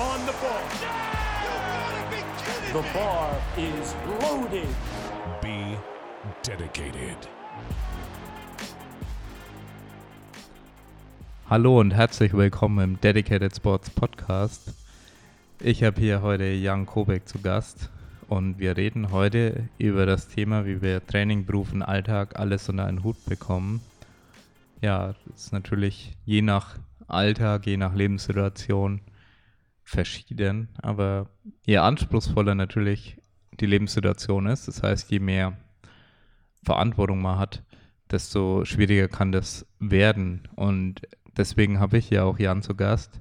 on the ball. The bar is loaded. Be dedicated. Hallo und herzlich willkommen im Dedicated Sports Podcast. Ich habe hier heute Jan Kobeck zu Gast und wir reden heute über das Thema, wie wir Training, Beruf und Alltag alles unter einen Hut bekommen. Ja, das ist natürlich je nach Alltag, je nach Lebenssituation verschieden, aber je anspruchsvoller natürlich die Lebenssituation ist, das heißt, je mehr Verantwortung man hat, desto schwieriger kann das werden. Und deswegen habe ich hier auch Jan zu Gast,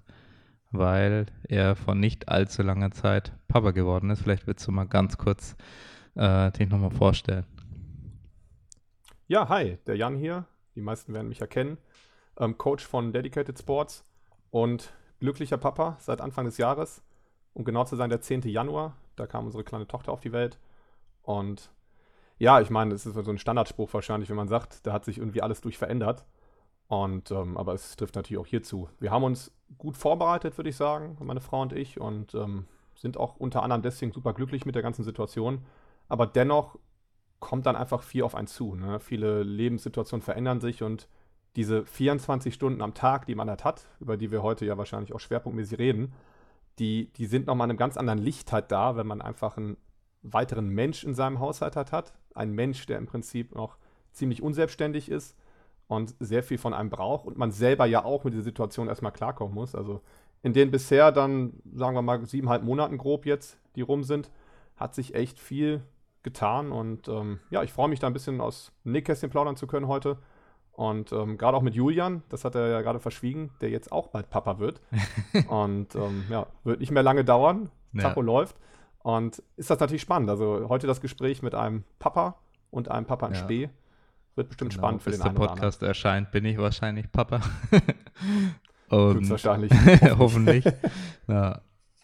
weil er von nicht allzu langer Zeit Papa geworden ist. Vielleicht willst du mal ganz kurz äh, dich nochmal vorstellen. Ja, hi, der Jan hier. Die meisten werden mich erkennen. Ähm, Coach von Dedicated Sports und glücklicher Papa seit Anfang des Jahres. Um genau zu sein, der 10. Januar. Da kam unsere kleine Tochter auf die Welt. Und ja, ich meine, es ist so ein Standardspruch wahrscheinlich, wenn man sagt, da hat sich irgendwie alles durch verändert. Und ähm, aber es trifft natürlich auch hierzu. Wir haben uns gut vorbereitet, würde ich sagen, meine Frau und ich, und ähm, sind auch unter anderem deswegen super glücklich mit der ganzen Situation. Aber dennoch kommt dann einfach viel auf einen zu. Ne? Viele Lebenssituationen verändern sich und diese 24 Stunden am Tag, die man halt hat, über die wir heute ja wahrscheinlich auch schwerpunktmäßig reden, die, die sind nochmal in einem ganz anderen Licht halt da, wenn man einfach einen weiteren Mensch in seinem Haushalt halt hat. Ein Mensch, der im Prinzip noch ziemlich unselbstständig ist und sehr viel von einem braucht und man selber ja auch mit dieser Situation erstmal klarkommen muss. Also in den bisher dann, sagen wir mal, siebeneinhalb Monaten grob jetzt, die rum sind, hat sich echt viel getan und ähm, ja, ich freue mich da ein bisschen aus dem Nähkästchen plaudern zu können heute. Und ähm, gerade auch mit Julian, das hat er ja gerade verschwiegen, der jetzt auch bald Papa wird. und ähm, ja, wird nicht mehr lange dauern. Ja. Tacho läuft. Und ist das natürlich spannend. Also heute das Gespräch mit einem Papa und einem Papa in ja. Spee wird bestimmt genau, spannend für den einen der Podcast erscheint, bin ich wahrscheinlich Papa. und wahrscheinlich. hoffentlich. ja,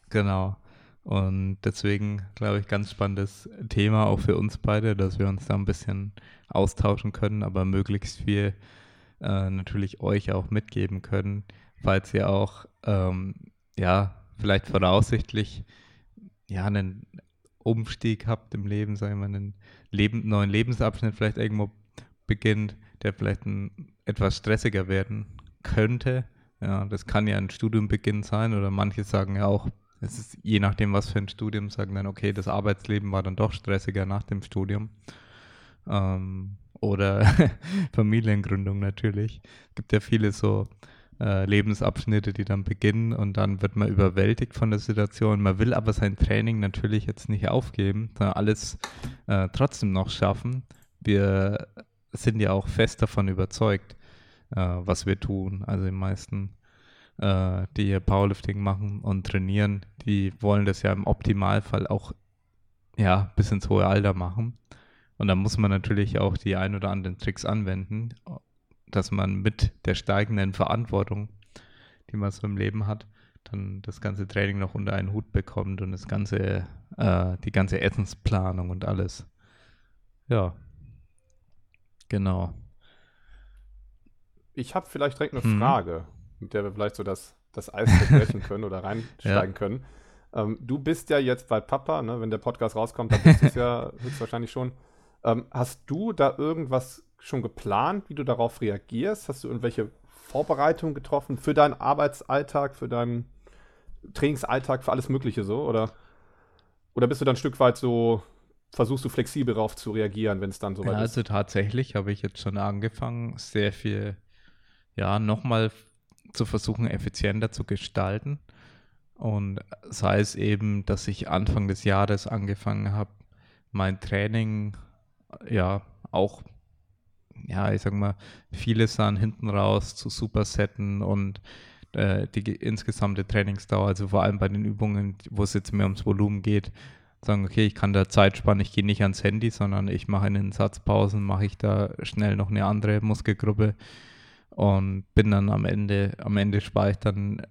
genau. Und deswegen, glaube ich, ganz spannendes Thema auch für uns beide, dass wir uns da ein bisschen austauschen können, aber möglichst viel äh, natürlich euch auch mitgeben können, falls ihr auch, ähm, ja, vielleicht voraussichtlich, ja, einen Umstieg habt im Leben, sagen wir mal, einen Leben, neuen Lebensabschnitt vielleicht irgendwo beginnt, der vielleicht ein, etwas stressiger werden könnte. Ja, das kann ja ein Studiumbeginn sein oder manche sagen ja auch, es ist je nachdem, was für ein Studium, sagen dann, okay, das Arbeitsleben war dann doch stressiger nach dem Studium. Ähm, oder Familiengründung natürlich. Es gibt ja viele so äh, Lebensabschnitte, die dann beginnen und dann wird man überwältigt von der Situation. Man will aber sein Training natürlich jetzt nicht aufgeben, sondern alles äh, trotzdem noch schaffen. Wir sind ja auch fest davon überzeugt, äh, was wir tun. Also die meisten, äh, die hier Powerlifting machen und trainieren, die wollen das ja im Optimalfall auch ja, bis ins hohe Alter machen. Und da muss man natürlich auch die ein oder anderen Tricks anwenden, dass man mit der steigenden Verantwortung, die man so im Leben hat, dann das ganze Training noch unter einen Hut bekommt und das ganze, äh, die ganze Essensplanung und alles. Ja. Genau. Ich habe vielleicht direkt eine hm. Frage, mit der wir vielleicht so das, das Eis brechen können oder reinsteigen ja. können. Ähm, du bist ja jetzt bei Papa, ne? wenn der Podcast rauskommt, dann bist du es ja höchstwahrscheinlich schon. Ähm, hast du da irgendwas schon geplant, wie du darauf reagierst? Hast du irgendwelche Vorbereitungen getroffen für deinen Arbeitsalltag, für deinen Trainingsalltag, für alles Mögliche so? Oder, oder bist du dann ein Stück weit so, versuchst du flexibel darauf zu reagieren, wenn es dann soweit ja, ist? Also tatsächlich habe ich jetzt schon angefangen, sehr viel, ja, nochmal zu versuchen, effizienter zu gestalten. Und sei es eben, dass ich Anfang des Jahres angefangen habe, mein Training, ja, auch, ja, ich sag mal, viele sahen hinten raus zu Supersetten und äh, die insgesamte Trainingsdauer, also vor allem bei den Übungen, wo es jetzt mehr ums Volumen geht, sagen, okay, ich kann da Zeit sparen, ich gehe nicht ans Handy, sondern ich mache in den Satzpausen, mache ich da schnell noch eine andere Muskelgruppe und bin dann am Ende, am Ende spare ich dann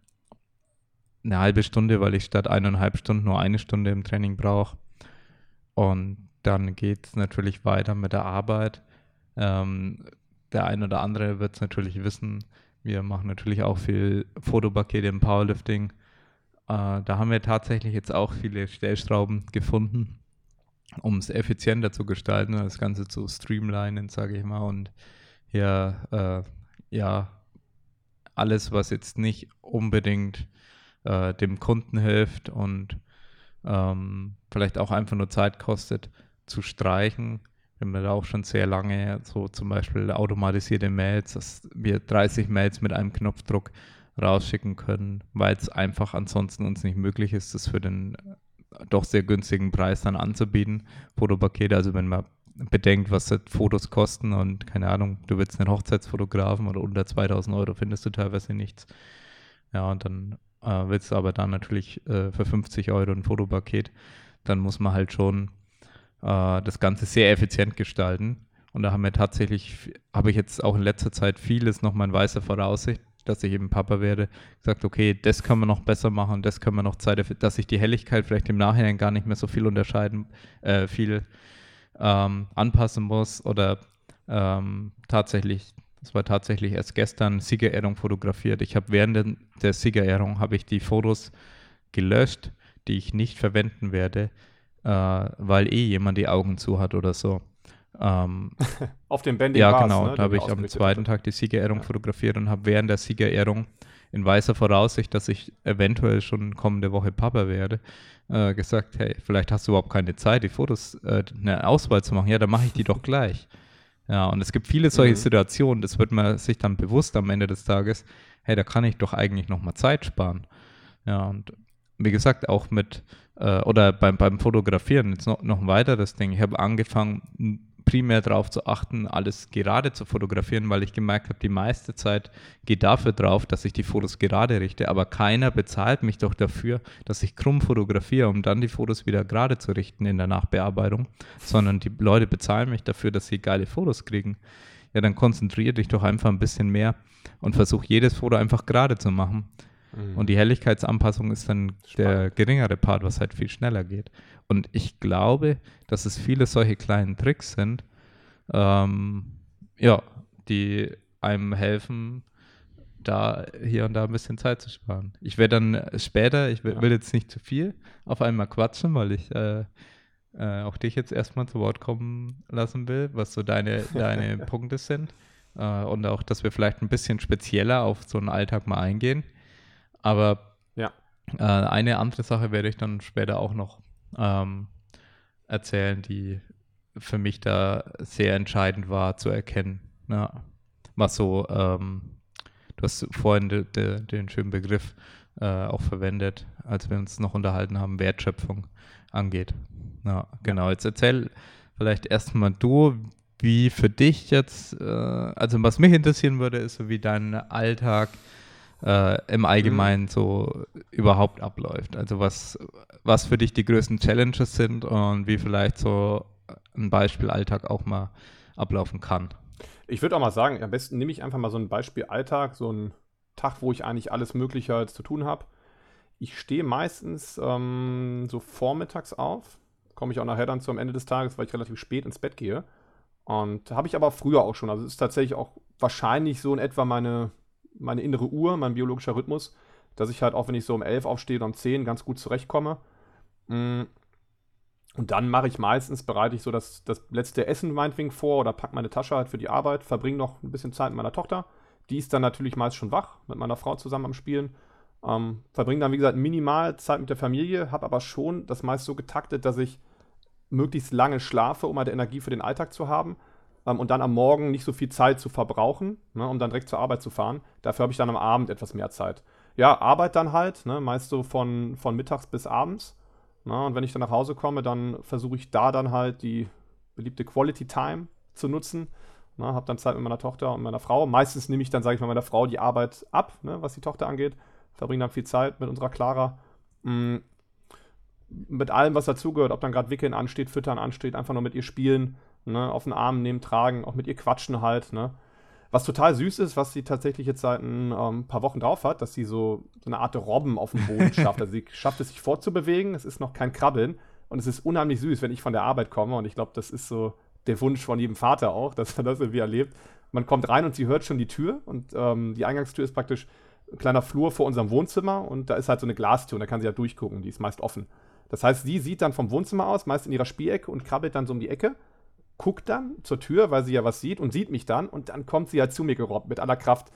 eine halbe Stunde, weil ich statt eineinhalb Stunden nur eine Stunde im Training brauche. Und dann geht es natürlich weiter mit der Arbeit. Ähm, der ein oder andere wird es natürlich wissen. Wir machen natürlich auch viel Fotopakete im Powerlifting äh, da haben wir tatsächlich jetzt auch viele Stellschrauben gefunden, um es effizienter zu gestalten, das Ganze zu streamlinen, sage ich mal. Und ja, äh, ja, alles, was jetzt nicht unbedingt äh, dem Kunden hilft und ähm, vielleicht auch einfach nur Zeit kostet, zu streichen. Wir haben da auch schon sehr lange so zum Beispiel automatisierte Mails, dass wir 30 Mails mit einem Knopfdruck rausschicken können, weil es einfach ansonsten uns nicht möglich ist, das für den äh, doch sehr günstigen Preis dann anzubieten. Fotopakete, also wenn man bedenkt, was Fotos kosten und keine Ahnung, du willst einen Hochzeitsfotografen oder unter 2000 Euro findest du teilweise nichts. Ja, und dann äh, willst du aber dann natürlich äh, für 50 Euro ein Fotopaket, dann muss man halt schon äh, das Ganze sehr effizient gestalten. Und da haben wir tatsächlich, habe ich jetzt auch in letzter Zeit vieles nochmal in weißer Voraussicht, dass ich eben Papa werde, gesagt, okay, das können wir noch besser machen, das können wir noch Zeit, dass sich die Helligkeit vielleicht im Nachhinein gar nicht mehr so viel unterscheiden, äh, viel ähm, anpassen muss oder ähm, tatsächlich, das war tatsächlich erst gestern Siegerehrung fotografiert. Ich habe während der Siegerehrung habe ich die Fotos gelöscht, die ich nicht verwenden werde, äh, weil eh jemand die Augen zu hat oder so. Ähm, Auf dem Bending Ja, genau. Ne, da habe ich am zweiten. Tag die Siegerehrung ja. fotografiert und habe während der Siegerehrung in weißer Voraussicht, dass ich eventuell schon kommende Woche Papa werde, äh, gesagt, hey, vielleicht hast du überhaupt keine Zeit, die Fotos, äh, eine Auswahl zu machen. Ja, dann mache ich die doch gleich. Ja, und es gibt viele solche mhm. Situationen, das wird man sich dann bewusst am Ende des Tages, hey, da kann ich doch eigentlich nochmal Zeit sparen. Ja, und wie gesagt, auch mit, äh, oder beim, beim Fotografieren, jetzt noch, noch ein weiteres Ding. Ich habe angefangen, primär darauf zu achten, alles gerade zu fotografieren, weil ich gemerkt habe, die meiste Zeit geht dafür drauf, dass ich die Fotos gerade richte, aber keiner bezahlt mich doch dafür, dass ich krumm fotografiere, um dann die Fotos wieder gerade zu richten in der Nachbearbeitung, sondern die Leute bezahlen mich dafür, dass sie geile Fotos kriegen. Ja, dann konzentriere dich doch einfach ein bisschen mehr und versuch jedes Foto einfach gerade zu machen. Mhm. Und die Helligkeitsanpassung ist dann Spannend. der geringere Part, was halt viel schneller geht. Und ich glaube, dass es viele solche kleinen Tricks sind, ähm, ja, die einem helfen, da hier und da ein bisschen Zeit zu sparen. Ich werde dann später, ich will, ja. will, jetzt nicht zu viel auf einmal quatschen, weil ich äh, äh, auch dich jetzt erstmal zu Wort kommen lassen will, was so deine, deine Punkte sind. Äh, und auch, dass wir vielleicht ein bisschen spezieller auf so einen Alltag mal eingehen. Aber ja. Äh, eine andere Sache werde ich dann später auch noch ähm, erzählen, die für mich da sehr entscheidend war zu erkennen. Ja. Was so, ähm, du hast vorhin de, de, den schönen Begriff äh, auch verwendet, als wir uns noch unterhalten haben, Wertschöpfung angeht. Ja, genau. Jetzt erzähl vielleicht erstmal du, wie für dich jetzt, äh, also was mich interessieren würde, ist so wie dein Alltag äh, im Allgemeinen mhm. so überhaupt abläuft. Also was, was für dich die größten Challenges sind und wie vielleicht so ein Beispiel Alltag auch mal ablaufen kann. Ich würde auch mal sagen, am besten nehme ich einfach mal so ein Beispiel Alltag, so ein Tag, wo ich eigentlich alles Mögliche zu tun habe. Ich stehe meistens ähm, so vormittags auf, komme ich auch nachher dann zum Ende des Tages, weil ich relativ spät ins Bett gehe. Und habe ich aber früher auch schon. Also es ist tatsächlich auch wahrscheinlich so in etwa meine meine innere Uhr, mein biologischer Rhythmus, dass ich halt auch, wenn ich so um 11 aufstehe oder um 10 ganz gut zurechtkomme. Mm. Und dann mache ich meistens, bereite ich so das, das letzte Essen meinetwegen vor oder packe meine Tasche halt für die Arbeit, verbringe noch ein bisschen Zeit mit meiner Tochter. Die ist dann natürlich meist schon wach, mit meiner Frau zusammen am Spielen. Ähm, verbringe dann, wie gesagt, minimal Zeit mit der Familie, habe aber schon das meist so getaktet, dass ich möglichst lange schlafe, um halt Energie für den Alltag zu haben ähm, und dann am Morgen nicht so viel Zeit zu verbrauchen, ne, um dann direkt zur Arbeit zu fahren. Dafür habe ich dann am Abend etwas mehr Zeit. Ja, Arbeit dann halt, ne, meist so von, von mittags bis abends. Ne, und wenn ich dann nach Hause komme, dann versuche ich da dann halt die beliebte Quality Time zu nutzen. Ne, habe dann Zeit mit meiner Tochter und meiner Frau. Meistens nehme ich dann, sage ich mal, meiner Frau die Arbeit ab, ne, was die Tochter angeht. Verbringe dann viel Zeit mit unserer Clara. Mm, mit allem, was dazugehört, ob dann gerade Wickeln ansteht, Füttern ansteht, einfach nur mit ihr spielen ne, auf den Arm nehmen, tragen, auch mit ihr quatschen halt, ne. Was total süß ist, was sie tatsächlich jetzt seit ein ähm, paar Wochen drauf hat, dass sie so, so eine Art Robben auf dem Boden schafft. Also sie schafft es sich fortzubewegen, es ist noch kein Krabbeln und es ist unheimlich süß, wenn ich von der Arbeit komme und ich glaube, das ist so der Wunsch von jedem Vater auch, dass man das irgendwie erlebt. Man kommt rein und sie hört schon die Tür und ähm, die Eingangstür ist praktisch ein kleiner Flur vor unserem Wohnzimmer und da ist halt so eine Glastür und da kann sie ja durchgucken, die ist meist offen. Das heißt, sie sieht dann vom Wohnzimmer aus, meist in ihrer Spielecke und krabbelt dann so um die Ecke, guckt dann zur Tür, weil sie ja was sieht und sieht mich dann und dann kommt sie halt zu mir gerobbt mit aller Kraft.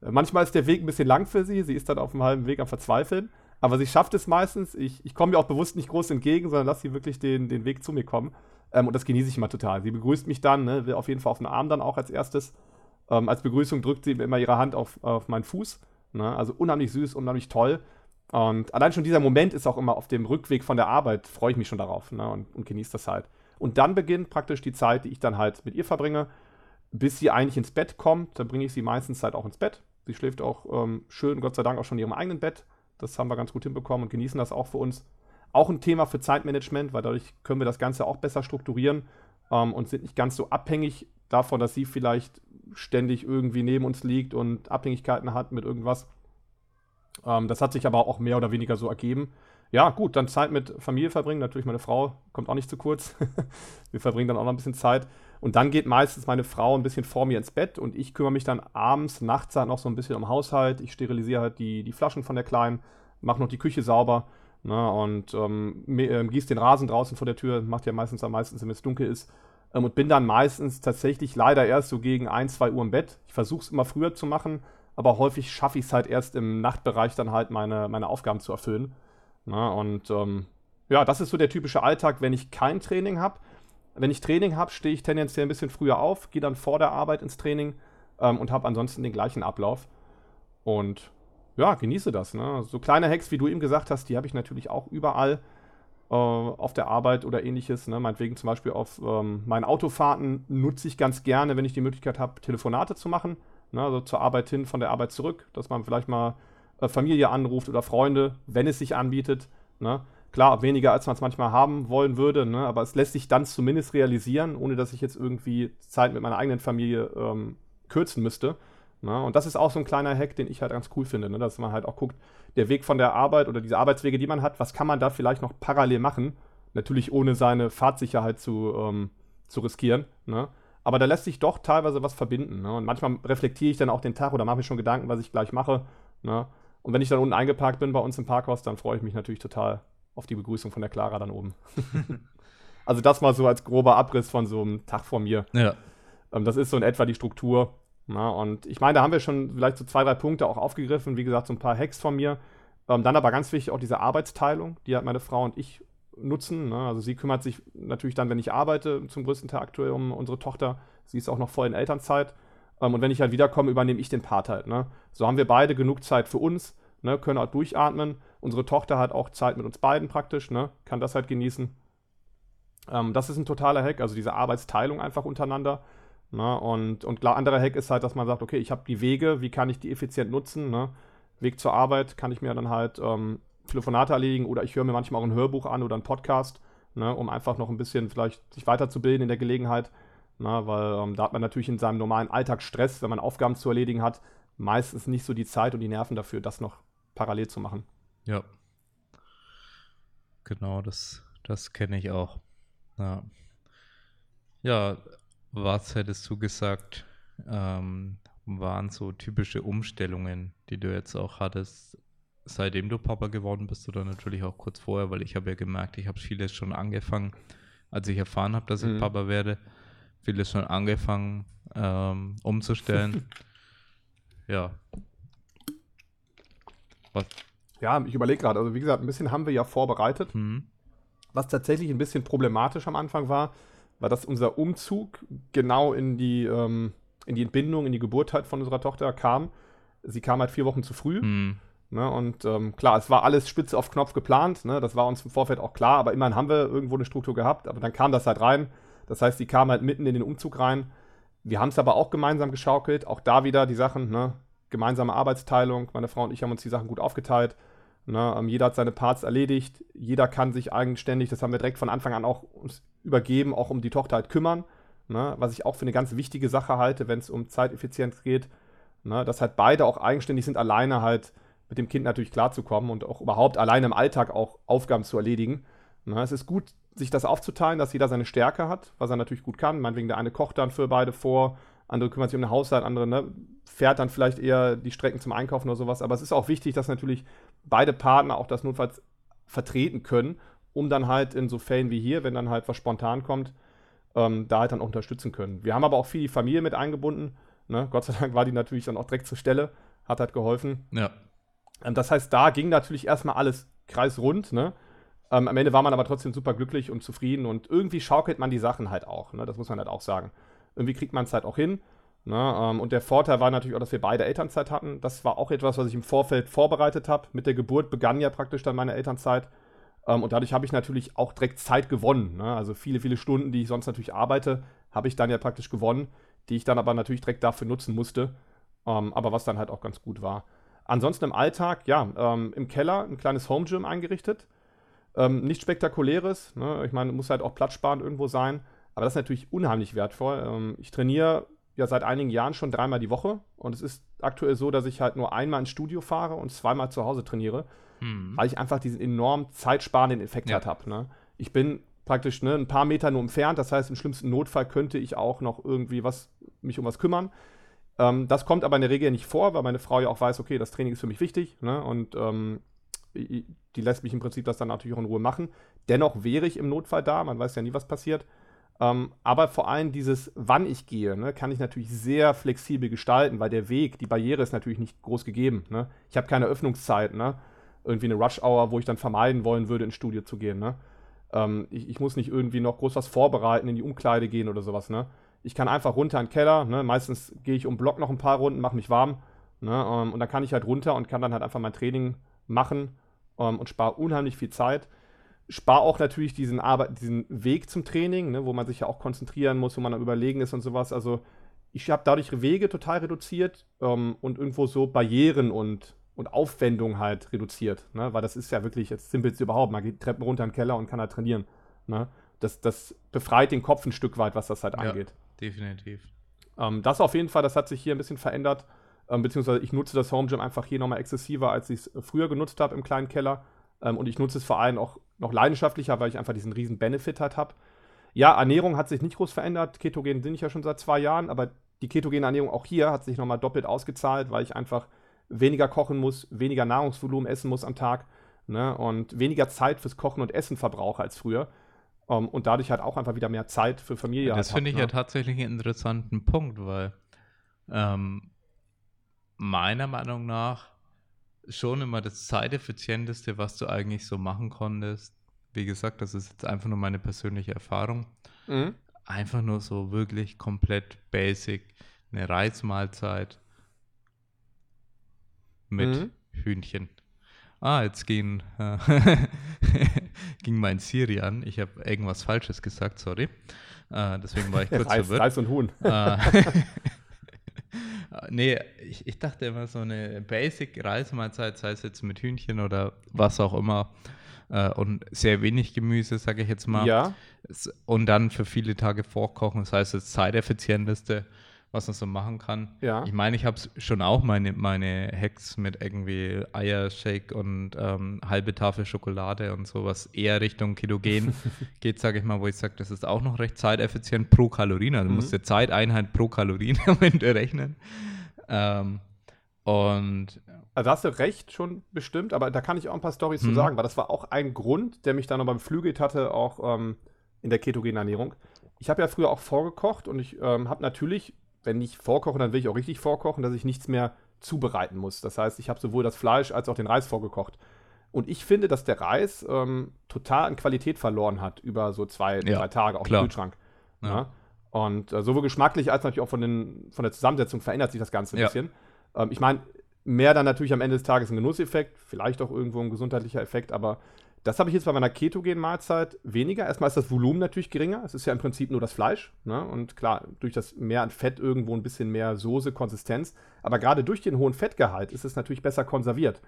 Äh, manchmal ist der Weg ein bisschen lang für sie, sie ist dann auf dem halben Weg am Verzweifeln, aber sie schafft es meistens. Ich, ich komme ihr auch bewusst nicht groß entgegen, sondern lasse sie wirklich den, den Weg zu mir kommen. Ähm, und das genieße ich immer total. Sie begrüßt mich dann, ne, will auf jeden Fall auf den Arm dann auch als erstes. Ähm, als Begrüßung drückt sie immer ihre Hand auf, auf meinen Fuß. Ne? Also unheimlich süß, unheimlich toll. Und allein schon dieser Moment ist auch immer auf dem Rückweg von der Arbeit, freue ich mich schon darauf ne? und, und genieße das halt. Und dann beginnt praktisch die Zeit, die ich dann halt mit ihr verbringe, bis sie eigentlich ins Bett kommt. Dann bringe ich sie meistens halt auch ins Bett. Sie schläft auch ähm, schön, Gott sei Dank, auch schon in ihrem eigenen Bett. Das haben wir ganz gut hinbekommen und genießen das auch für uns. Auch ein Thema für Zeitmanagement, weil dadurch können wir das Ganze auch besser strukturieren ähm, und sind nicht ganz so abhängig davon, dass sie vielleicht ständig irgendwie neben uns liegt und Abhängigkeiten hat mit irgendwas. Ähm, das hat sich aber auch mehr oder weniger so ergeben. Ja, gut, dann Zeit mit Familie verbringen. Natürlich, meine Frau kommt auch nicht zu kurz. wir verbringen dann auch noch ein bisschen Zeit. Und dann geht meistens meine Frau ein bisschen vor mir ins Bett und ich kümmere mich dann abends, nachts halt noch so ein bisschen um Haushalt. Ich sterilisiere halt die, die Flaschen von der Kleinen, mache noch die Küche sauber Ne, und ähm, äh, gießt den Rasen draußen vor der Tür, macht ja meistens am meisten, wenn es dunkel ist. Ähm, und bin dann meistens tatsächlich leider erst so gegen 1, 2 Uhr im Bett. Ich versuche es immer früher zu machen, aber häufig schaffe ich es halt erst im Nachtbereich dann halt meine, meine Aufgaben zu erfüllen. Ne, und ähm, ja, das ist so der typische Alltag, wenn ich kein Training habe. Wenn ich Training habe, stehe ich tendenziell ein bisschen früher auf, gehe dann vor der Arbeit ins Training ähm, und habe ansonsten den gleichen Ablauf. Und ja, genieße das. Ne? So kleine Hacks, wie du eben gesagt hast, die habe ich natürlich auch überall äh, auf der Arbeit oder ähnliches. Ne? Meinetwegen zum Beispiel auf ähm, meinen Autofahrten nutze ich ganz gerne, wenn ich die Möglichkeit habe, Telefonate zu machen. Ne? Also zur Arbeit hin, von der Arbeit zurück, dass man vielleicht mal Familie anruft oder Freunde, wenn es sich anbietet. Ne? Klar, weniger als man es manchmal haben wollen würde, ne? aber es lässt sich dann zumindest realisieren, ohne dass ich jetzt irgendwie Zeit mit meiner eigenen Familie ähm, kürzen müsste. Ne? Und das ist auch so ein kleiner Hack, den ich halt ganz cool finde, ne? dass man halt auch guckt, der Weg von der Arbeit oder diese Arbeitswege, die man hat, was kann man da vielleicht noch parallel machen? Natürlich ohne seine Fahrtsicherheit zu, ähm, zu riskieren. Ne? Aber da lässt sich doch teilweise was verbinden. Ne? Und manchmal reflektiere ich dann auch den Tag oder mache mir schon Gedanken, was ich gleich mache. Ne? Und wenn ich dann unten eingeparkt bin bei uns im Parkhaus, dann freue ich mich natürlich total auf die Begrüßung von der Clara dann oben. also das mal so als grober Abriss von so einem Tag vor mir. Ja. Ähm, das ist so in etwa die Struktur. Na, und ich meine, da haben wir schon vielleicht so zwei, drei Punkte auch aufgegriffen. Wie gesagt, so ein paar Hacks von mir. Ähm, dann aber ganz wichtig auch diese Arbeitsteilung, die halt meine Frau und ich nutzen. Ne? Also sie kümmert sich natürlich dann, wenn ich arbeite, zum größten Teil aktuell um unsere Tochter. Sie ist auch noch voll in Elternzeit. Ähm, und wenn ich halt wiederkomme, übernehme ich den Part halt. Ne? So haben wir beide genug Zeit für uns, ne? können auch durchatmen. Unsere Tochter hat auch Zeit mit uns beiden praktisch, ne? kann das halt genießen. Ähm, das ist ein totaler Hack, also diese Arbeitsteilung einfach untereinander. Ne? Und, und klar, anderer Hack ist halt, dass man sagt, okay, ich habe die Wege, wie kann ich die effizient nutzen? Ne? Weg zur Arbeit kann ich mir dann halt ähm, Telefonate erledigen oder ich höre mir manchmal auch ein Hörbuch an oder einen Podcast, ne? um einfach noch ein bisschen vielleicht sich weiterzubilden in der Gelegenheit. Ne? Weil ähm, da hat man natürlich in seinem normalen Alltag Stress, wenn man Aufgaben zu erledigen hat, meistens nicht so die Zeit und die Nerven dafür, das noch parallel zu machen. Ja. Genau, das, das kenne ich auch. Ja. Ja, was hättest du gesagt, ähm, waren so typische Umstellungen, die du jetzt auch hattest, seitdem du Papa geworden bist oder natürlich auch kurz vorher, weil ich habe ja gemerkt, ich habe vieles schon angefangen, als ich erfahren habe, dass ich mhm. Papa werde, vieles schon angefangen ähm, umzustellen. ja. Was? Ja, ich überlege gerade, also wie gesagt, ein bisschen haben wir ja vorbereitet. Mhm. Was tatsächlich ein bisschen problematisch am Anfang war, war das unser Umzug genau in die, ähm, in die Entbindung, in die Geburt halt von unserer Tochter kam. Sie kam halt vier Wochen zu früh. Mhm. Ne, und ähm, klar, es war alles spitze auf Knopf geplant. Ne, das war uns im Vorfeld auch klar, aber immerhin haben wir irgendwo eine Struktur gehabt. Aber dann kam das halt rein. Das heißt, sie kam halt mitten in den Umzug rein. Wir haben es aber auch gemeinsam geschaukelt. Auch da wieder die Sachen, ne? gemeinsame Arbeitsteilung. Meine Frau und ich haben uns die Sachen gut aufgeteilt. Ne? Ähm, jeder hat seine Parts erledigt. Jeder kann sich eigenständig, das haben wir direkt von Anfang an auch uns übergeben, auch um die Tochter halt kümmern. Ne, was ich auch für eine ganz wichtige Sache halte, wenn es um Zeiteffizienz geht, ne, dass halt beide auch eigenständig sind, alleine halt mit dem Kind natürlich klarzukommen und auch überhaupt alleine im Alltag auch Aufgaben zu erledigen. Ne, es ist gut, sich das aufzuteilen, dass jeder seine Stärke hat, was er natürlich gut kann. Meinetwegen der eine kocht dann für beide vor, andere kümmern sich um den Haushalt, andere ne, fährt dann vielleicht eher die Strecken zum Einkaufen oder sowas. Aber es ist auch wichtig, dass natürlich beide Partner auch das notfalls vertreten können, um dann halt in so Fällen wie hier, wenn dann halt was spontan kommt, ähm, da halt dann auch unterstützen können. Wir haben aber auch viel die Familie mit eingebunden. Ne? Gott sei Dank war die natürlich dann auch direkt zur Stelle, hat halt geholfen. Ja. Ähm, das heißt, da ging natürlich erstmal alles kreisrund. Ne? Ähm, am Ende war man aber trotzdem super glücklich und zufrieden und irgendwie schaukelt man die Sachen halt auch. Ne? Das muss man halt auch sagen. Irgendwie kriegt man es halt auch hin. Ne? Ähm, und der Vorteil war natürlich auch, dass wir beide Elternzeit hatten. Das war auch etwas, was ich im Vorfeld vorbereitet habe. Mit der Geburt begann ja praktisch dann meine Elternzeit. Ähm, und dadurch habe ich natürlich auch direkt Zeit gewonnen. Ne? Also viele, viele Stunden, die ich sonst natürlich arbeite, habe ich dann ja praktisch gewonnen, die ich dann aber natürlich direkt dafür nutzen musste. Ähm, aber was dann halt auch ganz gut war. Ansonsten im Alltag, ja, ähm, im Keller ein kleines Home Gym eingerichtet. Ähm, nichts Spektakuläres. Ne? Ich meine, muss halt auch platzsparend irgendwo sein. Aber das ist natürlich unheimlich wertvoll. Ähm, ich trainiere ja seit einigen Jahren schon dreimal die Woche. Und es ist aktuell so, dass ich halt nur einmal ins Studio fahre und zweimal zu Hause trainiere, hm. weil ich einfach diesen enorm zeitsparenden Effekt ja. halt habe. Ne? Ich bin praktisch ne, ein paar Meter nur entfernt. Das heißt, im schlimmsten Notfall könnte ich auch noch irgendwie was, mich um was kümmern. Ähm, das kommt aber in der Regel nicht vor, weil meine Frau ja auch weiß, okay, das Training ist für mich wichtig. Ne? Und ähm, die lässt mich im Prinzip das dann natürlich auch in Ruhe machen. Dennoch wäre ich im Notfall da. Man weiß ja nie, was passiert. Ähm, aber vor allem dieses, wann ich gehe, ne, kann ich natürlich sehr flexibel gestalten, weil der Weg, die Barriere ist natürlich nicht groß gegeben. Ne? Ich habe keine Öffnungszeit, ne? irgendwie eine Rush-Hour, wo ich dann vermeiden wollen würde, ins Studio zu gehen. Ne? Ähm, ich, ich, muss nicht irgendwie noch groß was vorbereiten, in die Umkleide gehen oder sowas. Ne? Ich kann einfach runter in den Keller. Ne? Meistens gehe ich um Block noch ein paar Runden, mache mich warm. Ähm, und dann kann ich halt runter und kann dann halt einfach mein Training machen ähm, und spare unheimlich viel Zeit spare auch natürlich diesen, Arbeit, diesen Weg zum Training, ne, wo man sich ja auch konzentrieren muss, wo man am Überlegen ist und sowas. Also ich habe dadurch Wege total reduziert ähm, und irgendwo so Barrieren und, und Aufwendung halt reduziert. Ne? Weil das ist ja wirklich das Simpelste überhaupt. Man geht Treppen runter in den Keller und kann halt trainieren. Ne? Das, das befreit den Kopf ein Stück weit, was das halt angeht. Ja, definitiv. Ähm, das auf jeden Fall, das hat sich hier ein bisschen verändert. Ähm, beziehungsweise ich nutze das Home Gym einfach hier nochmal exzessiver, als ich es früher genutzt habe im kleinen Keller. Ähm, und ich nutze es vor allem auch noch leidenschaftlicher, weil ich einfach diesen riesen Benefit halt habe. Ja, Ernährung hat sich nicht groß verändert. Ketogen bin ich ja schon seit zwei Jahren, aber die ketogene Ernährung auch hier hat sich nochmal doppelt ausgezahlt, weil ich einfach weniger kochen muss, weniger Nahrungsvolumen essen muss am Tag ne, und weniger Zeit fürs Kochen und Essen verbrauche als früher. Um, ähm, und dadlich halt auch einfach wieder mehr Zeit für Familie. Das halt finde ich ne? ja tatsächlich einen interessanten Punkt, weil ähm, meiner Meinung nach schon immer das zeiteffizienteste, was du eigentlich so machen konntest. Wie gesagt, das ist jetzt einfach nur meine persönliche Erfahrung. Mhm. Einfach nur so wirklich komplett basic. Eine Reismahlzeit mit mhm. Hühnchen. Ah, jetzt ging, äh, ging mein Siri an. Ich habe irgendwas Falsches gesagt, sorry. Äh, deswegen war ich kurz Reis, verwirrt. Reis und Huhn. Äh, nee, ich, ich dachte immer so eine Basic-Reisemahlzeit, sei es jetzt mit Hühnchen oder was auch immer. Äh, und sehr wenig Gemüse, sage ich jetzt mal. Ja. Und dann für viele Tage vorkochen, das heißt das zeiteffizienteste was man so machen kann. Ja. Ich meine, ich habe schon auch meine, meine Hacks mit irgendwie Eiershake und ähm, halbe Tafel Schokolade und sowas eher Richtung Ketogen geht, sage ich mal, wo ich sage, das ist auch noch recht zeiteffizient pro Kalorien. Also mhm. musst du Zeiteinheit pro Kalorien am Ende rechnen. Ähm, und also hast du recht schon bestimmt, aber da kann ich auch ein paar Storys mhm. zu sagen, weil das war auch ein Grund, der mich dann noch beim Flügel hatte, auch ähm, in der ketogenen Ernährung. Ich habe ja früher auch vorgekocht und ich ähm, habe natürlich wenn ich vorkoche, dann will ich auch richtig vorkochen, dass ich nichts mehr zubereiten muss. Das heißt, ich habe sowohl das Fleisch als auch den Reis vorgekocht. Und ich finde, dass der Reis ähm, total an Qualität verloren hat über so zwei, ja, drei Tage auf dem Kühlschrank. Ja. Ja. Und äh, sowohl geschmacklich als natürlich auch von, den, von der Zusammensetzung verändert sich das Ganze ein bisschen. Ähm, ich meine, mehr dann natürlich am Ende des Tages ein Genusseffekt, vielleicht auch irgendwo ein gesundheitlicher Effekt, aber das habe ich jetzt bei meiner ketogenen Mahlzeit weniger. Erstmal ist das Volumen natürlich geringer. Es ist ja im Prinzip nur das Fleisch. Ne? Und klar, durch das mehr an Fett irgendwo ein bisschen mehr Soße, Konsistenz. Aber gerade durch den hohen Fettgehalt ist es natürlich besser konserviert.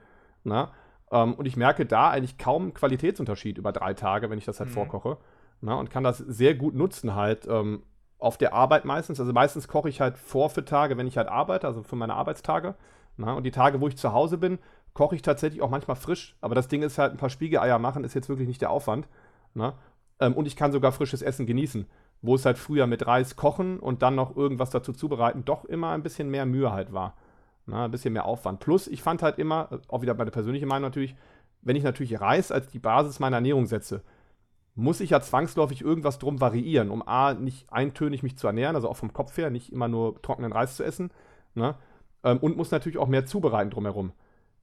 Ne? Ähm, und ich merke da eigentlich kaum Qualitätsunterschied über drei Tage, wenn ich das halt mhm. vorkoche. Ne? Und kann das sehr gut nutzen halt ähm, auf der Arbeit meistens. Also meistens koche ich halt vor für Tage, wenn ich halt arbeite, also für meine Arbeitstage. Ne? Und die Tage, wo ich zu Hause bin, koche ich tatsächlich auch manchmal frisch. Aber das Ding ist halt, ein paar Spiegeleier machen ist jetzt wirklich nicht der Aufwand. Ne? Ähm, und ich kann sogar frisches Essen genießen. wo es halt früher mit Reis kochen und dann noch irgendwas dazu zubereiten doch immer ein bisschen mehr Mühe halt war. Na, ein bisschen mehr Aufwand. Plus, ich fand halt immer, auch wieder meine persönliche Meinung natürlich, wenn ich natürlich Reis als die Basis meiner Ernährung setze, muss ich ja zwangsläufig irgendwas drum variieren, um A, nicht eintönig mich zu ernähren, also auch vom Kopf her, nicht immer nur trockenen Reis zu essen. Ne? Ähm, und muss natürlich auch mehr zubereiten drumherum.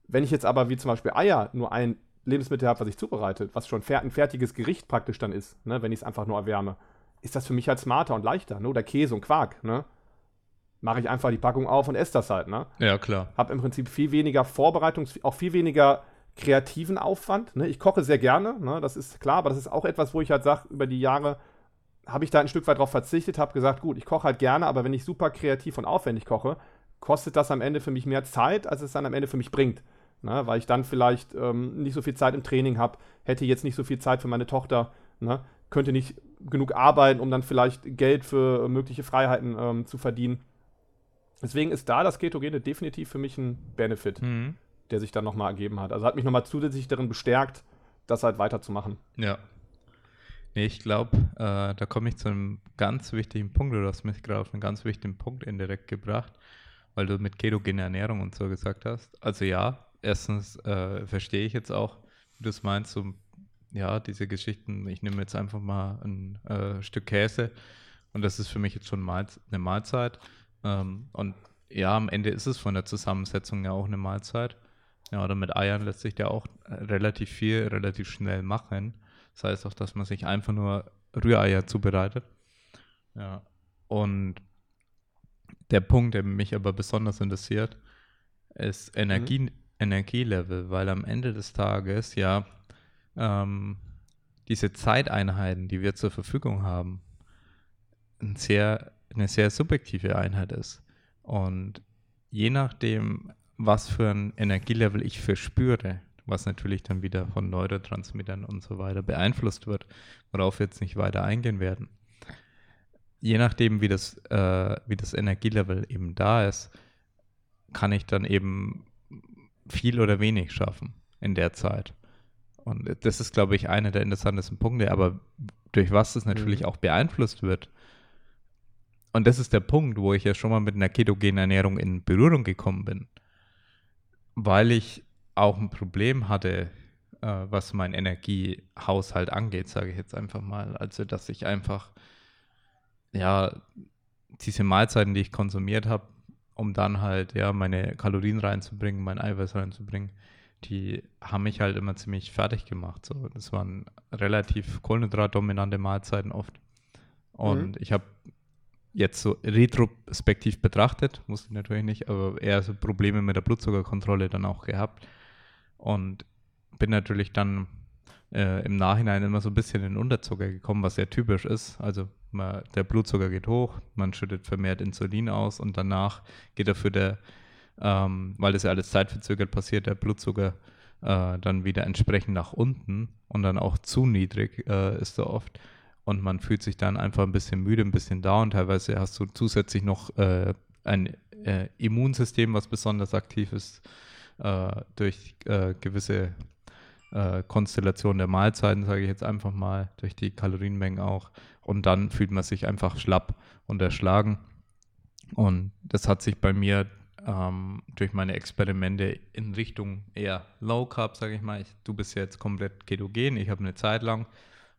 Wenn ich jetzt aber wie zum Beispiel Eier nur ein Lebensmittel habe, was ich zubereite, was schon ein fertiges Gericht praktisch dann ist, ne, wenn ich es einfach nur erwärme, ist das für mich halt smarter und leichter. Ne? Oder Käse und Quark. Ne? Mache ich einfach die Packung auf und esse das halt. Ne? Ja, klar. Habe im Prinzip viel weniger Vorbereitung, auch viel weniger kreativen Aufwand. Ne? Ich koche sehr gerne, ne? das ist klar, aber das ist auch etwas, wo ich halt sage, über die Jahre habe ich da ein Stück weit drauf verzichtet, habe gesagt, gut, ich koche halt gerne, aber wenn ich super kreativ und aufwendig koche, kostet das am Ende für mich mehr Zeit, als es dann am Ende für mich bringt. Ne? Weil ich dann vielleicht ähm, nicht so viel Zeit im Training habe, hätte jetzt nicht so viel Zeit für meine Tochter, ne? könnte nicht genug arbeiten, um dann vielleicht Geld für mögliche Freiheiten ähm, zu verdienen. Deswegen ist da das Ketogene definitiv für mich ein Benefit. Mhm der sich dann nochmal ergeben hat. Also hat mich nochmal zusätzlich darin bestärkt, das halt weiterzumachen. Ja. Nee, ich glaube, äh, da komme ich zu einem ganz wichtigen Punkt, du hast mich gerade auf einen ganz wichtigen Punkt indirekt gebracht, weil du mit ketogene Ernährung und so gesagt hast. Also ja, erstens äh, verstehe ich jetzt auch, wie du es meinst, so, ja, diese Geschichten, ich nehme jetzt einfach mal ein äh, Stück Käse und das ist für mich jetzt schon Mahl eine Mahlzeit. Ähm, und ja, am Ende ist es von der Zusammensetzung ja auch eine Mahlzeit. Ja, oder mit Eiern lässt sich ja auch äh, relativ viel, relativ schnell machen. Das heißt auch, dass man sich einfach nur Rühreier zubereitet. Ja. Und der Punkt, der mich aber besonders interessiert, ist Energie, mhm. Energielevel, weil am Ende des Tages ja ähm, diese Zeiteinheiten, die wir zur Verfügung haben, ein sehr, eine sehr subjektive Einheit ist. Und je nachdem, was für ein Energielevel ich verspüre, was natürlich dann wieder von Neurotransmittern und so weiter beeinflusst wird, worauf wir jetzt nicht weiter eingehen werden. Je nachdem, wie das, äh, wie das Energielevel eben da ist, kann ich dann eben viel oder wenig schaffen in der Zeit. Und das ist, glaube ich, einer der interessantesten Punkte, aber durch was das natürlich mhm. auch beeinflusst wird. Und das ist der Punkt, wo ich ja schon mal mit einer ketogenen Ernährung in Berührung gekommen bin weil ich auch ein Problem hatte, äh, was mein Energiehaushalt angeht, sage ich jetzt einfach mal. Also, dass ich einfach, ja, diese Mahlzeiten, die ich konsumiert habe, um dann halt, ja, meine Kalorien reinzubringen, mein Eiweiß reinzubringen, die haben mich halt immer ziemlich fertig gemacht. So. Das waren relativ kohlenhydratdominante Mahlzeiten oft. Und mhm. ich habe jetzt so retrospektiv betrachtet, wusste ich natürlich nicht, aber eher so Probleme mit der Blutzuckerkontrolle dann auch gehabt. Und bin natürlich dann äh, im Nachhinein immer so ein bisschen in Unterzucker gekommen, was sehr typisch ist. Also man, der Blutzucker geht hoch, man schüttet vermehrt Insulin aus und danach geht dafür der, ähm, weil das ja alles zeitverzögert passiert, der Blutzucker äh, dann wieder entsprechend nach unten und dann auch zu niedrig äh, ist er oft und man fühlt sich dann einfach ein bisschen müde, ein bisschen down. Teilweise hast du zusätzlich noch äh, ein äh, Immunsystem, was besonders aktiv ist äh, durch äh, gewisse äh, Konstellationen der Mahlzeiten, sage ich jetzt einfach mal, durch die Kalorienmengen auch. Und dann fühlt man sich einfach schlapp und erschlagen. Und das hat sich bei mir ähm, durch meine Experimente in Richtung eher Low Carb, sage ich mal. Ich, du bist jetzt komplett ketogen. Ich habe eine Zeit lang,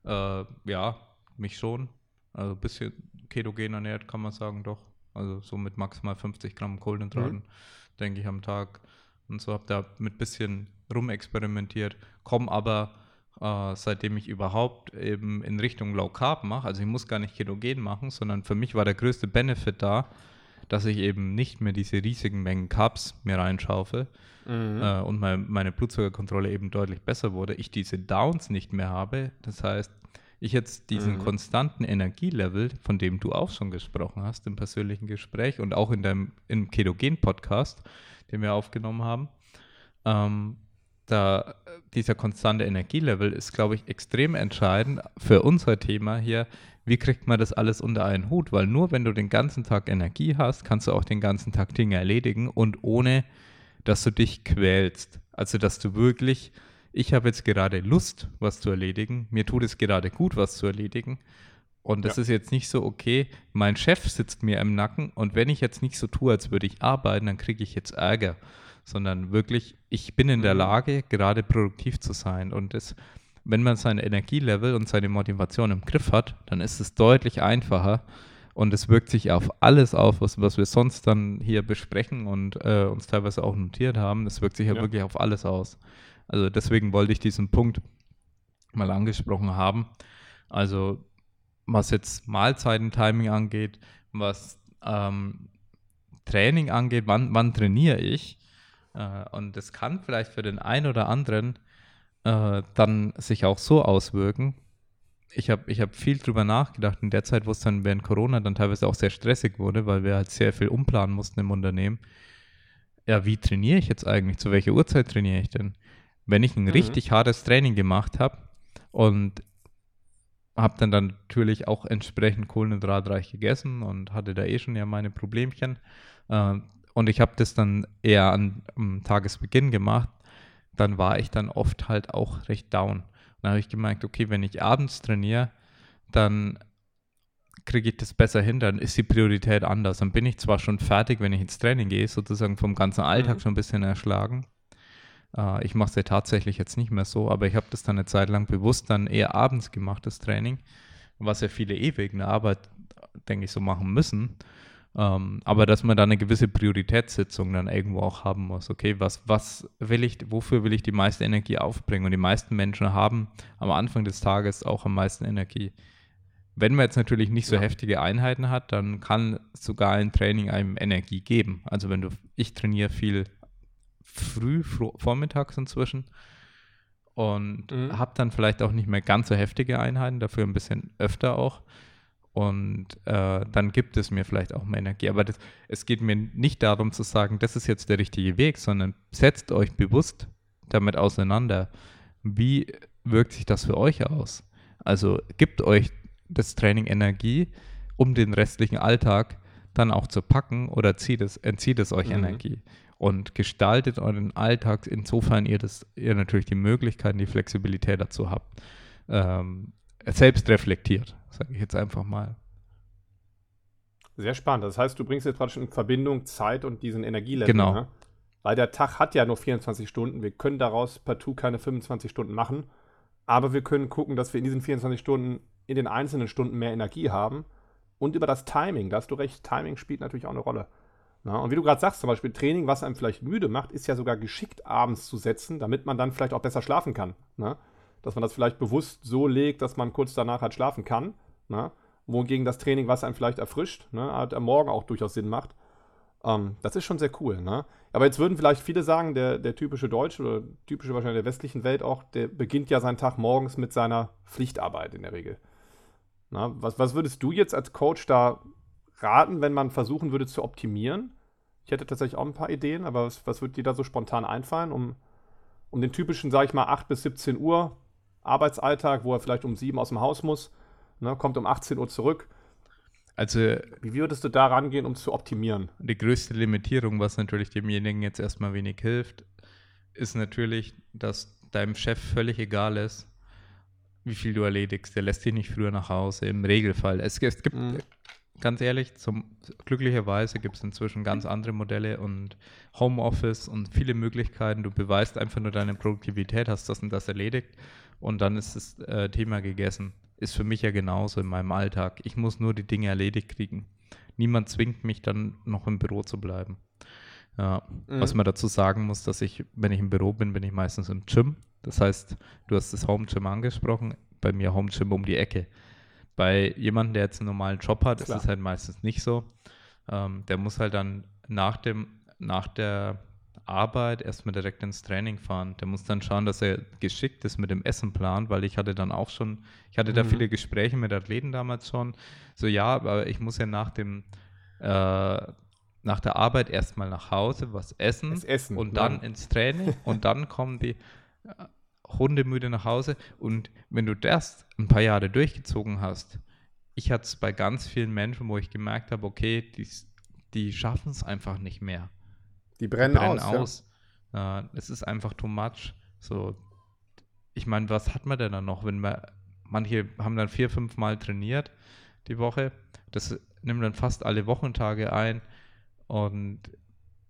äh, ja, mich schon. Also ein bisschen ketogen ernährt, kann man sagen, doch. Also so mit maximal 50 Gramm Kohlenhydraten, mhm. denke ich, am Tag. Und so habe da mit bisschen rumexperimentiert, komme aber äh, seitdem ich überhaupt eben in Richtung Low Carb mache, also ich muss gar nicht ketogen machen, sondern für mich war der größte Benefit da, dass ich eben nicht mehr diese riesigen Mengen Carbs mir reinschaufe mhm. äh, und mein, meine Blutzuckerkontrolle eben deutlich besser wurde, ich diese Downs nicht mehr habe. Das heißt, ich jetzt diesen mhm. konstanten Energielevel, von dem du auch schon gesprochen hast im persönlichen Gespräch und auch in deinem im Ketogen-Podcast, den wir aufgenommen haben, ähm, da dieser konstante Energielevel ist, glaube ich, extrem entscheidend für unser Thema hier. Wie kriegt man das alles unter einen Hut? Weil nur wenn du den ganzen Tag Energie hast, kannst du auch den ganzen Tag Dinge erledigen und ohne, dass du dich quälst. Also, dass du wirklich ich habe jetzt gerade Lust, was zu erledigen, mir tut es gerade gut, was zu erledigen Und das Ja. ist jetzt nicht so, okay, mein Chef sitzt mir im Nacken und wenn ich jetzt nicht so tue, als würde ich arbeiten, dann kriege ich jetzt Ärger. Sondern wirklich, ich bin in der Mhm. Lage, gerade produktiv zu sein. Und das, wenn man sein Energielevel und seine Motivation im Griff hat, dann ist es deutlich einfacher und es wirkt sich auf alles auf, was, was wir sonst dann hier besprechen und äh, uns teilweise auch notiert haben. Das wirkt sich ja, Ja. wirklich auf alles aus. Also deswegen wollte ich diesen Punkt mal angesprochen haben. Also was jetzt Mahlzeiten-Timing angeht, was ähm, Training angeht, wann, wann trainiere ich? Äh, und das kann vielleicht für den einen oder anderen äh, dann sich auch so auswirken. Ich habe ich hab viel drüber nachgedacht in der Zeit, wo es dann während Corona dann teilweise auch sehr stressig wurde, weil wir halt sehr viel umplanen mussten im Unternehmen. Ja, wie trainiere ich jetzt eigentlich? Zu welcher Uhrzeit trainiere ich denn? Wenn ich ein Mhm. richtig hartes Training gemacht habe und habe dann, dann natürlich auch entsprechend kohlenhydratreich gegessen und hatte da eh schon ja meine Problemchen. Äh, und ich habe das dann eher an, am Tagesbeginn gemacht. Dann war ich dann oft halt auch recht down. Dann habe ich gemerkt, okay, wenn ich abends trainiere, dann kriege ich das besser hin, dann ist die Priorität anders. Dann bin ich zwar schon fertig, wenn ich ins Training gehe, sozusagen vom ganzen Alltag Mhm. schon ein bisschen erschlagen. Äh, ich mache es ja tatsächlich jetzt nicht mehr so, aber ich habe das dann eine Zeit lang bewusst dann eher abends gemacht, das Training, was ja viele eh wegen der Arbeit, denke ich, so machen müssen. Ähm, aber dass man da eine gewisse Prioritätssitzung dann irgendwo auch haben muss. Okay, was, was will ich, wofür will ich die meiste Energie aufbringen? Und die meisten Menschen haben am Anfang des Tages auch am meisten Energie. Wenn man jetzt natürlich nicht so Ja. heftige Einheiten hat, dann kann sogar ein Training einem Energie geben. Also wenn du, ich trainiere viel früh, vormittags inzwischen und Mhm. habe dann vielleicht auch nicht mehr ganz so heftige Einheiten, dafür ein bisschen öfter auch. Und äh, dann gibt es mir vielleicht auch mehr Energie. Aber das, es geht mir nicht darum zu sagen, das ist jetzt der richtige Weg, sondern setzt euch bewusst damit auseinander. Wie wirkt sich das für euch aus? Also gibt euch das Training Energie, um den restlichen Alltag dann auch zu packen oder zieht es, entzieht es euch Mhm. Energie? Und gestaltet euren Alltag, insofern ihr das, ihr natürlich die Möglichkeiten, die Flexibilität dazu habt. Ähm, selbst reflektiert, sage ich jetzt einfach mal. Sehr spannend. Das heißt, du bringst jetzt praktisch in Verbindung Zeit und diesen Energielevel. Genau. Ne? Weil der Tag hat ja nur 24 Stunden. Wir können daraus partout keine 25 Stunden machen. Aber wir können gucken, dass wir in diesen 24 Stunden in den einzelnen Stunden mehr Energie haben. Und über das Timing, da hast du recht, Timing spielt natürlich auch eine Rolle. Na, und wie du gerade sagst, zum Beispiel Training, was einem vielleicht müde macht, ist ja sogar geschickt abends zu setzen, damit man dann vielleicht auch besser schlafen kann. Ne? Dass man das vielleicht bewusst so legt, dass man kurz danach halt schlafen kann. Ne? Wohingegen das Training, was einem vielleicht erfrischt, ne, halt am Morgen auch durchaus Sinn macht. Ähm, das ist schon sehr cool. Ne? Aber jetzt würden vielleicht viele sagen, der, der typische Deutsche oder typische wahrscheinlich der westlichen Welt auch, der beginnt ja seinen Tag morgens mit seiner Pflichtarbeit in der Regel. Na, was, was würdest du jetzt als Coach da raten, wenn man versuchen würde zu optimieren? Ich hätte tatsächlich auch ein paar Ideen, aber was, was würde dir da so spontan einfallen, um, um den typischen, sag ich mal, 8 bis 17 Uhr Arbeitsalltag, wo er vielleicht um 7 aus dem Haus muss, ne, kommt um 18 Uhr zurück. Also Wie würdest du da rangehen, um zu optimieren? die größte Limitierung, was natürlich demjenigen jetzt erstmal wenig hilft, ist natürlich, dass deinem Chef völlig egal ist, wie viel du erledigst. Der lässt dich nicht früher nach Hause, im Regelfall. Es, es gibt, Mhm. Ganz ehrlich, zum, glücklicherweise gibt es inzwischen ganz andere Modelle und Homeoffice und viele Möglichkeiten. Du beweist einfach nur deine Produktivität, hast das und das erledigt und dann ist das äh, Thema gegessen. Ist für mich ja genauso in meinem Alltag. Ich muss nur die Dinge erledigt kriegen. Niemand zwingt mich dann noch im Büro zu bleiben. Ja, Mhm. was man dazu sagen muss, dass ich, wenn ich im Büro bin, bin ich meistens im Gym. Das heißt, du hast das Home Gym angesprochen, bei mir Home Gym um die Ecke. Bei jemandem, der jetzt einen normalen Job hat, ist Klar. es halt meistens nicht so. Ähm, der muss halt dann nach dem, nach der Arbeit erstmal direkt ins Training fahren. Der muss dann schauen, dass er geschickt ist mit dem Essenplan, weil ich hatte dann auch schon, ich hatte da Mhm. viele Gespräche mit Athleten damals schon. So, ja, aber ich muss ja nach dem, äh, nach der Arbeit erstmal nach Hause was essen Essen, und ne? dann ins Training und dann kommen die hundemüde nach Hause. Und wenn du das ein paar Jahre durchgezogen hast, ich hatte es bei ganz vielen Menschen, wo ich gemerkt habe, okay, die, die schaffen es einfach nicht mehr. Die Die brennen, brennen aus. aus. Äh, es ist einfach too much. So, ich meine, was hat man denn dann noch, wenn man manche haben dann vier, fünf Mal trainiert die Woche. Das nimmt dann fast alle Wochentage ein und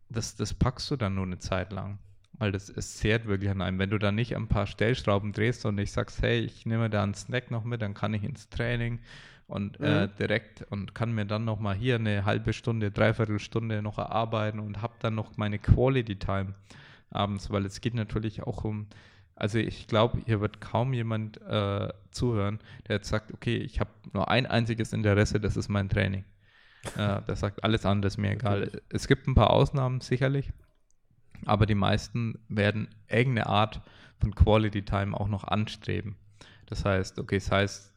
das, das packst du dann nur eine Zeit lang. Weil das es zehrt wirklich an einem. Wenn du dann nicht ein paar Stellschrauben drehst und ich sagst, hey, ich nehme da einen Snack noch mit, dann kann ich ins Training und äh, Mhm. direkt und kann mir dann noch mal hier eine halbe Stunde, dreiviertel Stunde noch erarbeiten und habe dann noch meine Quality Time abends, weil es geht natürlich auch um, also ich glaube, hier wird kaum jemand äh, zuhören, der jetzt sagt, okay, ich habe nur ein einziges Interesse, das ist mein Training. Äh, der sagt, alles andere ist mir egal. Es gibt ein paar Ausnahmen sicherlich, aber die meisten werden irgendeine Art von Quality Time auch noch anstreben. Das heißt, okay, das heißt,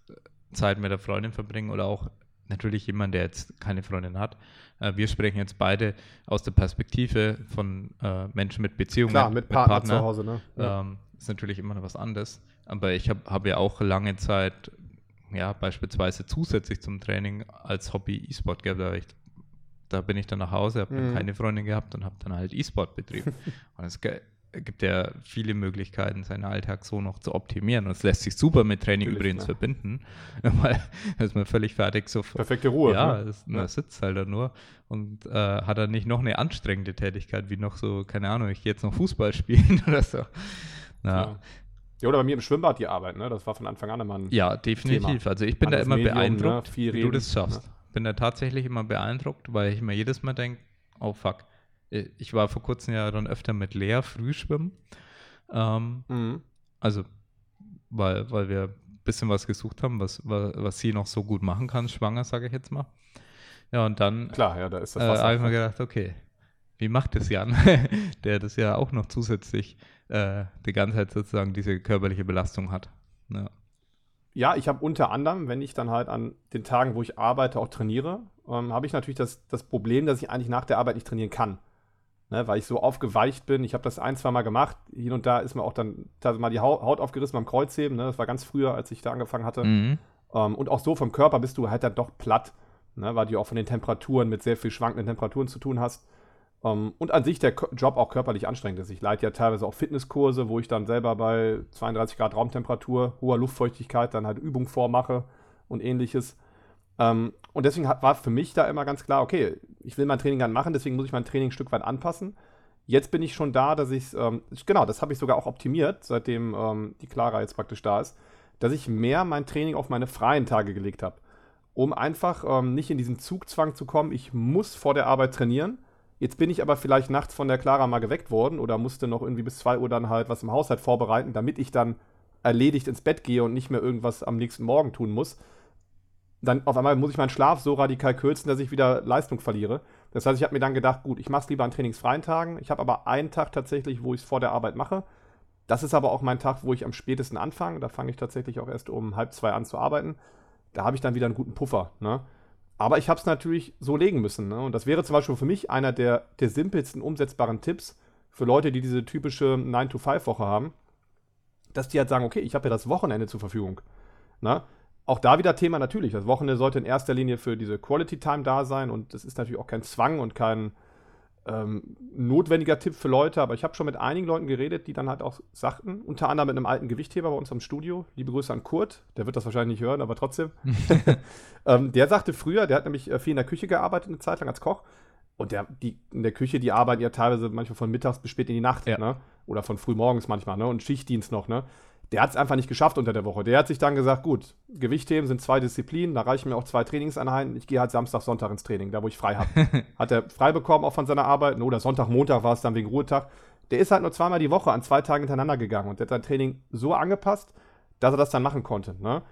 Zeit mit der Freundin verbringen oder auch natürlich jemand, der jetzt keine Freundin hat. Äh, wir sprechen jetzt beide aus der Perspektive von äh, Menschen mit Beziehungen, Klar, mit Partner, zu Hause, ne? Ja. ähm, ist natürlich immer noch was anderes. Aber ich habe hab ja auch lange Zeit, ja, beispielsweise zusätzlich zum Training als Hobby E-Sport gehabt. Da, ich, da bin ich dann nach Hause, habe dann Mhm. keine Freundin gehabt und habe dann halt E-Sport betrieben. und es gibt ja viele Möglichkeiten, seinen Alltag so noch zu optimieren. Und es lässt sich super mit Training Natürlich, übrigens klar. verbinden, weil da ist man völlig fertig so Perfekte Ruhe. ja, ne? man sitzt halt da nur und äh, hat dann nicht noch eine anstrengende Tätigkeit, wie noch so, keine Ahnung, ich gehe jetzt noch Fußball spielen oder so. Ja, Ja. ja, oder bei mir im Schwimmbad die Arbeit, ne? Das war von Anfang an immer ein. ja definitiv. Also ich bin da Anderes immer Medium, beeindruckt, ne? Wie du das schaffst. Bin da tatsächlich immer beeindruckt, weil ich mir jedes Mal denke, oh fuck. Ich ich war vor kurzem ja dann öfter mit Lea früh schwimmen. Ähm, Mhm. also, weil, weil wir ein bisschen was gesucht haben, was, was, was sie noch so gut machen kann, schwanger, sage ich jetzt mal. Ja, und dann Klar, ja, da ist das äh, habe ich mir gedacht, okay, wie macht das Jan, der das ja auch noch zusätzlich äh, die ganze Zeit sozusagen diese körperliche Belastung hat. Ja. Ja, ich habe unter anderem, wenn ich dann halt an den Tagen, wo ich arbeite, auch trainiere, ähm, habe ich natürlich das, das Problem, dass ich eigentlich nach der Arbeit nicht trainieren kann. Ne, weil ich so aufgeweicht bin. Ich habe das ein, zwei Mal gemacht. Hin und da ist mir auch dann mal die Hau- Haut aufgerissen beim Kreuzheben. Ne? Das war ganz früher, als ich da angefangen hatte. Mhm. Ähm, und auch so vom Körper bist du halt dann doch platt, ne? weil du auch von den Temperaturen mit sehr viel schwankenden Temperaturen zu tun hast. Ähm, und an sich der Job auch körperlich anstrengend ist. Ich leite ja teilweise auch Fitnesskurse, wo ich dann selber bei 32 Grad Raumtemperatur, hoher Luftfeuchtigkeit dann halt Übungen vormache und ähnliches. Ähm, und deswegen war für mich da immer ganz klar, okay, ich will mein Training dann machen, deswegen muss ich mein Training ein Stück weit anpassen. Jetzt bin ich schon da, dass ich ähm, genau, das habe ich sogar auch optimiert, seitdem ähm, die Clara jetzt praktisch da ist, dass ich mehr mein Training auf meine freien Tage gelegt habe, um einfach ähm, nicht in diesen Zugzwang zu kommen, ich muss vor der Arbeit trainieren. Jetzt bin ich aber vielleicht nachts von der Clara mal geweckt worden oder musste noch irgendwie bis 2 Uhr dann halt was im Haushalt vorbereiten, damit ich dann erledigt ins Bett gehe und nicht mehr irgendwas am nächsten Morgen tun muss dann auf einmal muss ich meinen Schlaf so radikal kürzen, dass ich wieder Leistung verliere. Das heißt, ich habe mir dann gedacht, gut, ich mache es lieber an trainingsfreien Tagen. Ich habe aber einen Tag tatsächlich, wo ich es vor der Arbeit mache. Das ist aber auch mein Tag, wo ich am spätesten anfange. Da fange ich tatsächlich auch erst um halb zwei an zu arbeiten. Da habe ich dann wieder einen guten Puffer. Ne? Aber ich habe es natürlich so legen müssen. Ne? Und das wäre zum Beispiel für mich einer der, der simpelsten umsetzbaren Tipps für Leute, die diese typische 9-to-5-Woche haben, dass die halt sagen, okay, ich habe ja das Wochenende zur Verfügung. Ne? Auch da wieder Thema natürlich. Das Wochenende sollte in erster Linie für diese Quality Time da sein und das ist natürlich auch kein Zwang und kein ähm, notwendiger Tipp für Leute, aber ich habe schon mit einigen Leuten geredet, die dann halt auch sagten, unter anderem mit einem alten Gewichtheber bei uns am Studio, liebe Grüße an Kurt, der wird das wahrscheinlich nicht hören, aber trotzdem. ähm, der sagte früher, der hat nämlich äh, viel in der Küche gearbeitet, eine Zeit lang als Koch. Und der, die, in der Küche, die arbeiten ja teilweise manchmal von mittags bis spät in die Nacht, Ja. ne? Oder von früh morgens manchmal, ne? Und Schichtdienst noch, ne? Der hat es einfach nicht geschafft unter der Woche. Der hat sich dann gesagt, gut, Gewichtheben sind zwei Disziplinen, da reichen mir auch zwei Trainingseinheiten. Ich gehe halt Samstag, Sonntag ins Training, da wo ich frei habe. hat er frei bekommen auch von seiner Arbeit, oder Sonntag, Montag war es dann wegen Ruhetag. Der ist halt nur zweimal die Woche an zwei Tagen hintereinander gegangen und der hat sein Training so angepasst, dass er das dann machen konnte. Ne?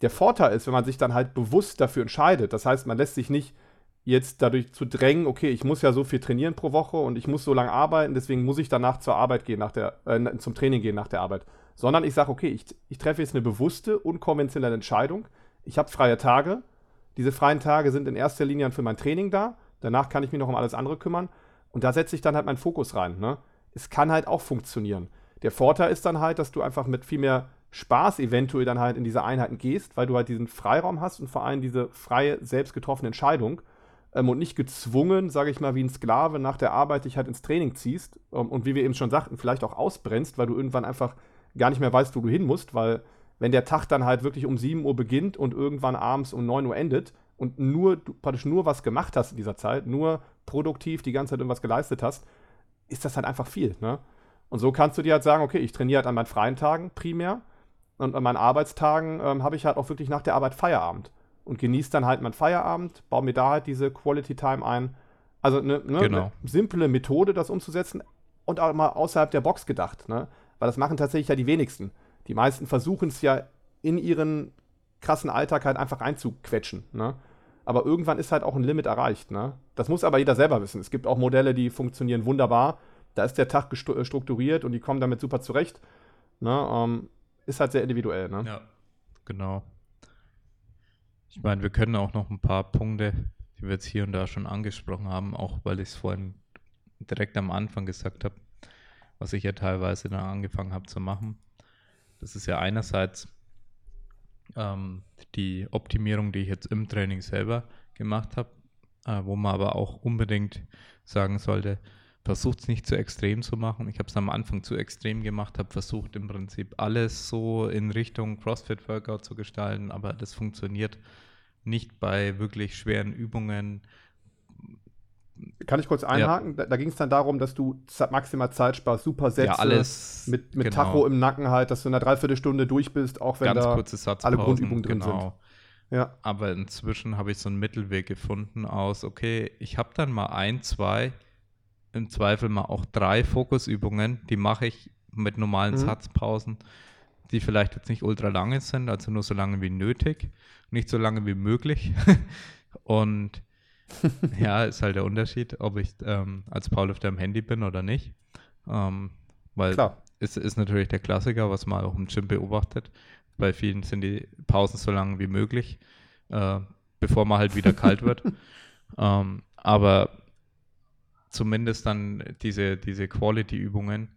Der Vorteil ist, wenn man sich dann halt bewusst dafür entscheidet, das heißt, man lässt sich nicht jetzt dadurch zu drängen, okay, ich muss ja so viel trainieren pro Woche und ich muss so lange arbeiten, deswegen muss ich danach zur Arbeit gehen, nach der, äh, zum Training gehen nach der Arbeit. Sondern ich sage, okay, ich, ich treffe jetzt eine bewusste, unkonventionelle Entscheidung. Ich habe freie Tage. Diese freien Tage sind in erster Linie für mein Training da. Danach kann ich mich noch um alles andere kümmern. Und da setze ich dann halt meinen Fokus rein. Ne? Es kann halt auch funktionieren. Der Vorteil ist dann halt, dass du einfach mit viel mehr Spaß eventuell dann halt in diese Einheiten gehst, weil du halt diesen Freiraum hast und vor allem diese freie, selbst getroffene Entscheidung ähm, und nicht gezwungen, sage ich mal, wie ein Sklave nach der Arbeit dich halt ins Training ziehst ähm, und wie wir eben schon sagten, vielleicht auch ausbrennst, weil du irgendwann einfach gar nicht mehr weißt, wo du hin musst, weil wenn der Tag dann halt wirklich um 7 Uhr beginnt und irgendwann abends um 9 Uhr endet und nur, du praktisch nur was gemacht hast in dieser Zeit, nur produktiv die ganze Zeit irgendwas geleistet hast, ist das halt einfach viel. Ne? Und so kannst du dir halt sagen, okay, ich trainiere halt an meinen freien Tagen primär und an meinen Arbeitstagen ähm, habe ich halt auch wirklich nach der Arbeit Feierabend und genieße dann halt meinen Feierabend, baue mir da halt diese Quality Time ein. Also eine ne, Genau. ne simple Methode, das umzusetzen und auch mal außerhalb der Box gedacht. Ne? Weil das machen tatsächlich ja die wenigsten. Die meisten versuchen es ja in ihren krassen Alltag halt einfach einzuquetschen. Ne? Aber irgendwann ist halt auch ein Limit erreicht. Ne? Das muss aber jeder selber wissen. Es gibt auch Modelle, die funktionieren wunderbar. Da ist der Tag äh, strukturiert und die kommen damit super zurecht. Ne? Ähm, ist halt sehr individuell. Ne? Ja, genau. Ich meine, wir können auch noch ein paar Punkte, die wir jetzt hier und da schon angesprochen haben, auch weil ich es vorhin direkt am Anfang gesagt habe, was ich ja teilweise dann angefangen habe zu machen. Das ist ja einerseits ähm, die Optimierung, die ich jetzt im Training selber gemacht habe, äh, wo man aber auch unbedingt sagen sollte, versucht es nicht zu extrem zu machen. Ich habe es am Anfang zu extrem gemacht, habe versucht im Prinzip alles so in Richtung CrossFit-Workout zu gestalten, aber das funktioniert nicht bei wirklich schweren Übungen. Kann ich kurz einhaken? Da, da ging es dann darum, dass du maximal Zeit sparst, super Sätze ja, alles mit, mit genau. Tacho im Nacken halt, dass du in einer Dreiviertelstunde durch bist, auch wenn ganz da alle Grundübungen drin sind. genau. Ja, Aber inzwischen habe ich so einen Mittelweg gefunden aus, okay, ich habe dann mal ein, zwei, im Zweifel mal auch drei Fokusübungen, die mache ich mit normalen Mhm. Satzpausen, die vielleicht jetzt nicht ultra lange sind, also nur so lange wie nötig, nicht so lange wie möglich. Und ja, ist halt der Unterschied, ob ich ähm, als Powerlifter am Handy bin oder nicht. Ähm, weil klar. ist, ist natürlich der Klassiker, was man auch im Gym beobachtet. Bei vielen sind die Pausen so lang wie möglich, äh, bevor man halt wieder kalt wird. Ähm, aber zumindest dann diese, diese Quality-Übungen.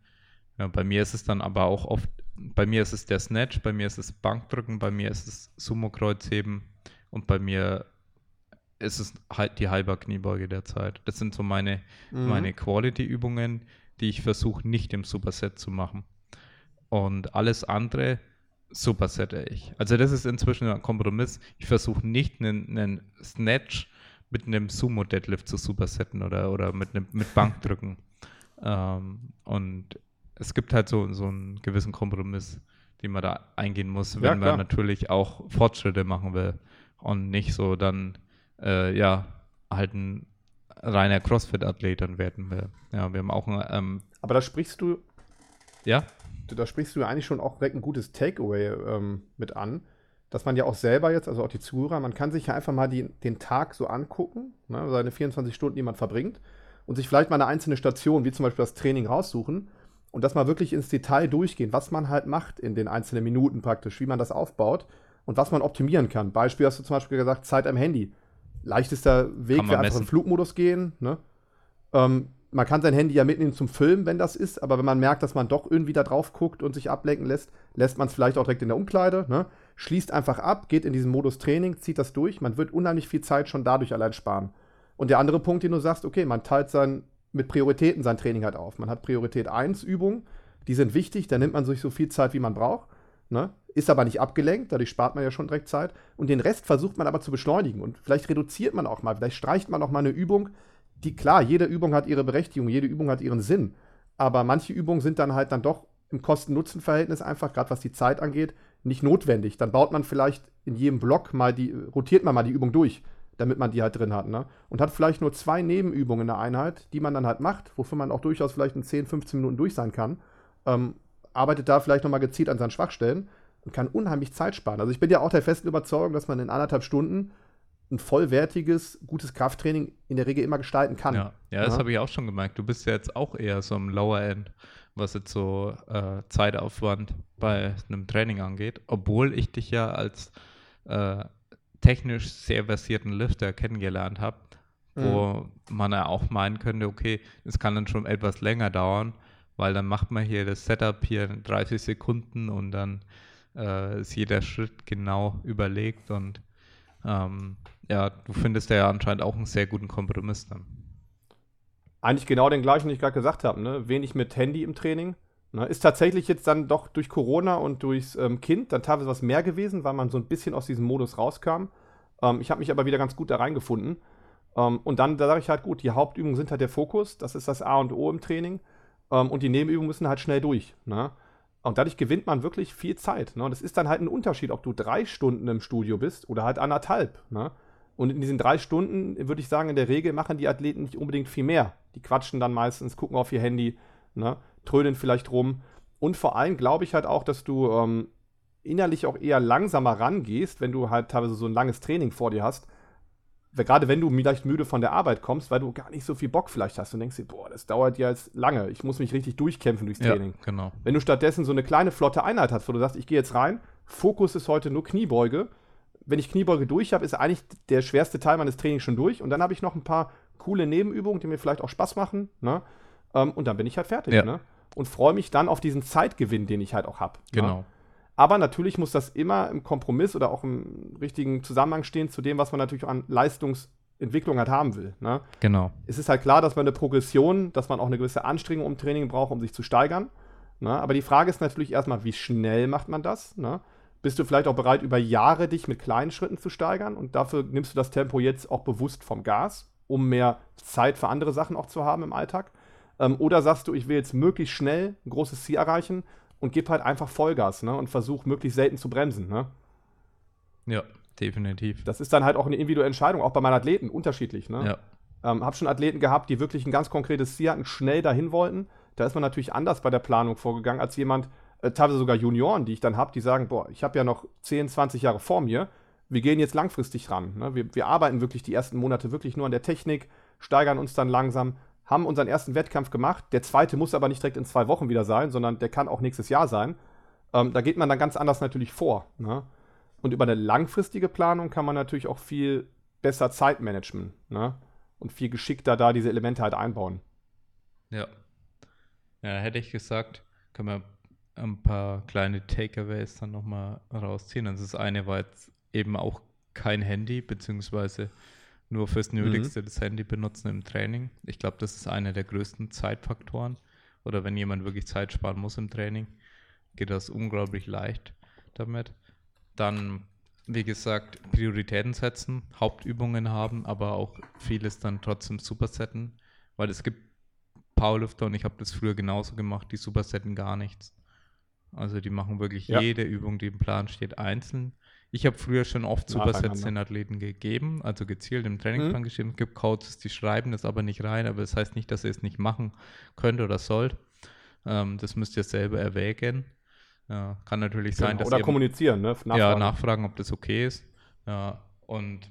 Ja, bei mir ist es dann aber auch oft, bei mir ist es der Snatch, bei mir ist es Bankdrücken, bei mir ist es Sumo-Kreuzheben und bei mir ist es halt die halber Kniebeuge derzeit. Das sind so meine, Mhm. meine Quality-Übungen, die ich versuche nicht im Superset zu machen. Und alles andere supersette ich. Also das ist inzwischen ein Kompromiss. Ich versuche nicht einen, einen Snatch mit einem Sumo-Deadlift zu supersetten oder, oder mit, einem, mit Bankdrücken. ähm, und es gibt halt so, so einen gewissen Kompromiss, den man da eingehen muss, Ja, wenn klar. man natürlich auch Fortschritte machen will und nicht so dann, äh, ja, halt ein reiner Crossfit-Athlet dann werden will. Ja, wir haben auch ein, ähm, Aber da sprichst du, ja, da sprichst du ja eigentlich schon auch direkt ein gutes Takeaway ähm, mit an, dass man ja auch selber jetzt, also auch die Zuhörer, man kann sich ja einfach mal die, den Tag so angucken, ne, seine 24 Stunden, die man verbringt, und sich vielleicht mal eine einzelne Station, wie zum Beispiel das Training, raussuchen und das mal wirklich ins Detail durchgehen, was man halt macht in den einzelnen Minuten praktisch, wie man das aufbaut und was man optimieren kann. Beispiel hast du zum Beispiel gesagt, Zeit am Handy. Leichtester Weg wäre einfach in Flugmodus gehen. Ne? Ähm, man kann sein Handy ja mitnehmen zum Filmen, wenn das ist, aber wenn man merkt, dass man doch irgendwie da drauf guckt und sich ablenken lässt, lässt man es vielleicht auch direkt in der Umkleide, ne? schließt einfach ab, geht in diesen Modus Training, zieht das durch. Man wird unheimlich viel Zeit schon dadurch allein sparen. Und der andere Punkt, den du sagst, okay, man teilt sein, mit Prioritäten sein Training halt auf. Man hat Priorität 1 Übungen, die sind wichtig, da nimmt man sich so viel Zeit, wie man braucht. Ne? Ist aber nicht abgelenkt, dadurch spart man ja schon direkt Zeit. Und den Rest versucht man aber zu beschleunigen. Und vielleicht reduziert man auch mal, vielleicht streicht man auch mal eine Übung, die klar, jede Übung hat ihre Berechtigung, jede Übung hat ihren Sinn. Aber manche Übungen sind dann halt dann doch im Kosten-Nutzen-Verhältnis einfach, gerade was die Zeit angeht, nicht notwendig. Dann baut man vielleicht in jedem Block mal die, rotiert man mal die Übung durch, damit man die halt drin hat. Ne? Und hat vielleicht nur zwei Nebenübungen in der Einheit, die man dann halt macht, wofür man auch durchaus vielleicht in 10, 15 Minuten durch sein kann. Ähm, arbeitet da vielleicht nochmal gezielt an seinen Schwachstellen und kann unheimlich Zeit sparen. Also ich bin ja auch der festen Überzeugung, dass man in anderthalb Stunden ein vollwertiges, gutes Krafttraining in der Regel immer gestalten kann. Ja, ja das Ja. habe ich auch schon gemerkt. Du bist ja jetzt auch eher so im Lower End, was jetzt so äh, Zeitaufwand bei einem Training angeht, obwohl ich dich ja als äh, technisch sehr versierten Lifter kennengelernt habe, wo man ja auch meinen könnte, okay, es kann dann schon etwas länger dauern, weil dann macht man hier das Setup hier in 30 Sekunden und dann äh, ist jeder Schritt genau überlegt und ähm, ja, du findest ja anscheinend auch einen sehr guten Kompromiss dann. Eigentlich genau den gleichen, den ich gerade gesagt habe. Ne? Wenig mit Handy im Training, Ne? Ist tatsächlich jetzt dann doch durch Corona und durchs ähm, Kind dann teilweise was mehr gewesen, weil man so ein bisschen aus diesem Modus rauskam. Ähm, ich habe mich aber wieder ganz gut da reingefunden. Ähm, und dann da sage ich halt, gut, die Hauptübungen sind halt der Fokus, das ist das A und O im Training. Ähm, und die Nebenübungen müssen halt schnell durch. Ne? Und dadurch gewinnt man wirklich viel Zeit. Ne? Und es ist dann halt ein Unterschied, ob du drei Stunden im Studio bist oder halt anderthalb. Ne? Und in diesen drei Stunden, würde ich sagen, in der Regel machen die Athleten nicht unbedingt viel mehr. Die quatschen dann meistens, gucken auf ihr Handy, ne? trödeln vielleicht rum. Und vor allem glaube ich halt auch, dass du ähm, innerlich auch eher langsamer rangehst, wenn du halt teilweise so ein langes Training vor dir hast. Gerade wenn du vielleicht müde von der Arbeit kommst, weil du gar nicht so viel Bock vielleicht hast und denkst dir, boah, das dauert ja jetzt lange, ich muss mich richtig durchkämpfen durchs Training. Ja, genau. Wenn du stattdessen so eine kleine flotte Einheit hast, wo du sagst, ich gehe jetzt rein, Fokus ist heute nur Kniebeuge. Wenn ich Kniebeuge durch habe, ist eigentlich der schwerste Teil meines Trainings schon durch. Und dann habe ich noch ein paar coole Nebenübungen, die mir vielleicht auch Spaß machen. Ne? Ähm, und dann bin ich halt fertig. Ja. Ne? Und freue mich dann auf diesen Zeitgewinn, den ich halt auch habe. Genau. Ne? Aber natürlich muss das immer im Kompromiss oder auch im richtigen Zusammenhang stehen zu dem, was man natürlich an Leistungsentwicklung halt haben will. Ne? Genau. Es ist halt klar, dass man eine Progression, dass man auch eine gewisse Anstrengung im Training braucht, um sich zu steigern. Ne? Aber die Frage ist natürlich erstmal, wie schnell macht man das? Ne? Bist du vielleicht auch bereit, über Jahre dich mit kleinen Schritten zu steigern? Und dafür nimmst du das Tempo jetzt auch bewusst vom Gas, um mehr Zeit für andere Sachen auch zu haben im Alltag? Ähm, oder sagst du, ich will jetzt möglichst schnell ein großes Ziel erreichen und gib halt einfach Vollgas ne? und versuch möglichst selten zu bremsen. Ne? Ja, definitiv. Das ist dann halt auch eine individuelle Entscheidung, auch bei meinen Athleten, unterschiedlich. Ne? Ja. Ähm, hab schon Athleten gehabt, die wirklich ein ganz konkretes Ziel hatten, schnell dahin wollten. Da ist man natürlich anders bei der Planung vorgegangen als jemand, äh, teilweise sogar Junioren, die ich dann habe, die sagen, boah, ich habe ja noch 10, 20 Jahre vor mir, wir gehen jetzt langfristig ran. Ne? Wir, wir arbeiten wirklich die ersten Monate wirklich nur an der Technik, steigern uns dann langsam, haben unseren ersten Wettkampf gemacht. Der zweite muss aber nicht direkt in zwei Wochen wieder sein, sondern der kann auch nächstes Jahr sein. Ähm, da geht man dann ganz anders natürlich vor. Ne? Und über eine langfristige Planung kann man natürlich auch viel besser Zeit managen ne? und viel geschickter da diese Elemente halt einbauen. Ja. Ja, hätte ich gesagt, können wir ein paar kleine Takeaways dann nochmal rausziehen. Also das eine war jetzt eben auch kein Handy, beziehungsweise nur fürs Nötigste das Handy benutzen im Training. Ich glaube, das ist einer der größten Zeitfaktoren. Oder wenn jemand wirklich Zeit sparen muss im Training, geht das unglaublich leicht damit. Dann, wie gesagt, Prioritäten setzen, Hauptübungen haben, aber auch vieles dann trotzdem supersetten, weil es gibt Powerlifter und ich habe das früher genauso gemacht, die supersetten gar nichts. Also die machen wirklich Ja. jede Übung, die im Plan steht, einzeln. Ich habe früher schon oft. Supersets den Athleten gegeben, also gezielt im Mhm. Trainingsplan geschrieben. Es gibt Coaches, die schreiben das aber nicht rein, aber das heißt nicht, dass ihr es nicht machen könnt oder sollt. Ähm, das müsst ihr selber erwägen. Ja, kann natürlich sein, Genau. dass Oder ihr kommunizieren, ne? ja, nachfragen, ob das okay ist. Ja, und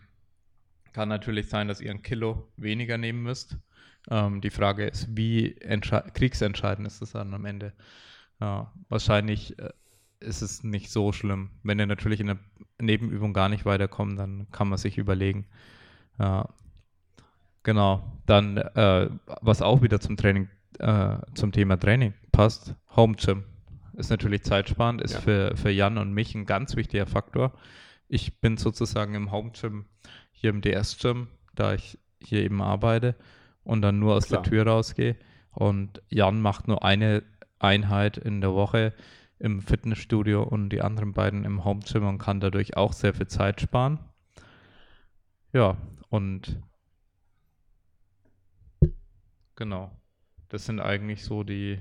kann natürlich sein, dass ihr ein Kilo weniger nehmen müsst. Ähm, die Frage ist, wie entsche- kriegsentscheidend ist das dann am Ende? Ja, wahrscheinlich äh, ist es nicht so schlimm. Wenn ihr natürlich in der Nebenübung gar nicht weiterkommt, dann kann man sich überlegen. Ja, genau. Dann, äh, was auch wieder zum Training, äh, zum Thema Training passt, Home Gym. Ist natürlich zeitsparend, ist Ja. für, für Jan und mich ein ganz wichtiger Faktor. Ich bin sozusagen im Home Gym, hier im DS Gym, da ich hier eben arbeite und dann nur aus Klar. der Tür rausgehe. Und Jan macht nur eine Einheit in der Woche im Fitnessstudio und die anderen beiden im Home Gym und kann dadurch auch sehr viel Zeit sparen. Ja, und genau. Das sind eigentlich so die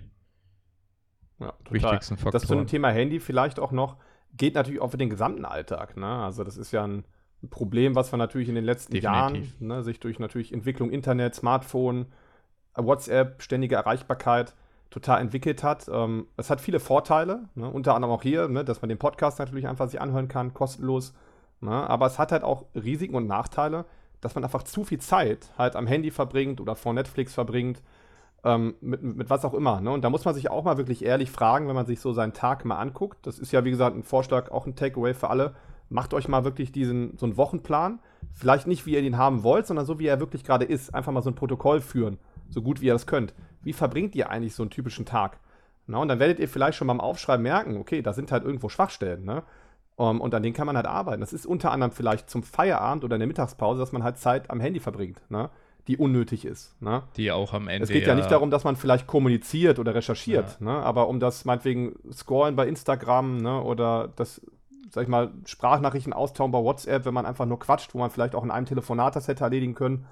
Ja, wichtigsten Faktoren. Das zu dem Thema Handy vielleicht auch noch, geht natürlich auch für den gesamten Alltag. Ne? Also das ist ja ein Problem, was wir natürlich in den letzten Definitiv. Jahren, ne, sich durch natürlich Entwicklung Internet, Smartphone, WhatsApp, ständige Erreichbarkeit total entwickelt hat. Ähm, es hat viele Vorteile, ne? unter anderem auch hier, ne, dass man den Podcast natürlich einfach sich anhören kann, kostenlos. Ne? Aber es hat halt auch Risiken und Nachteile, dass man einfach zu viel Zeit halt am Handy verbringt oder vor Netflix verbringt ähm, mit, mit was auch immer. Ne? Und da muss man sich auch mal wirklich ehrlich fragen, wenn man sich so seinen Tag mal anguckt. Das ist ja, wie gesagt, ein Vorschlag, auch ein Takeaway für alle. Macht euch mal wirklich diesen, so einen Wochenplan. Vielleicht nicht, wie ihr den haben wollt, sondern so, wie er wirklich gerade ist. Einfach mal so ein Protokoll führen, so gut wie ihr das könnt. Wie verbringt ihr eigentlich so einen typischen Tag? Na, und dann werdet ihr vielleicht schon beim Aufschreiben merken, okay, da sind halt irgendwo Schwachstellen. Ne? Um, und an denen kann man halt arbeiten. Das ist unter anderem vielleicht zum Feierabend oder in der Mittagspause, dass man halt Zeit am Handy verbringt. Ne? die unnötig ist. Ne? Die auch am Ende. Es geht ja, nicht darum, dass man vielleicht kommuniziert oder recherchiert, ne? aber um das meinetwegen Scrollen bei Instagram ne? oder das, sag ich mal, Sprachnachrichten austauschen bei WhatsApp, wenn man einfach nur quatscht, wo man vielleicht auch in einem Telefonat das hätte erledigen können.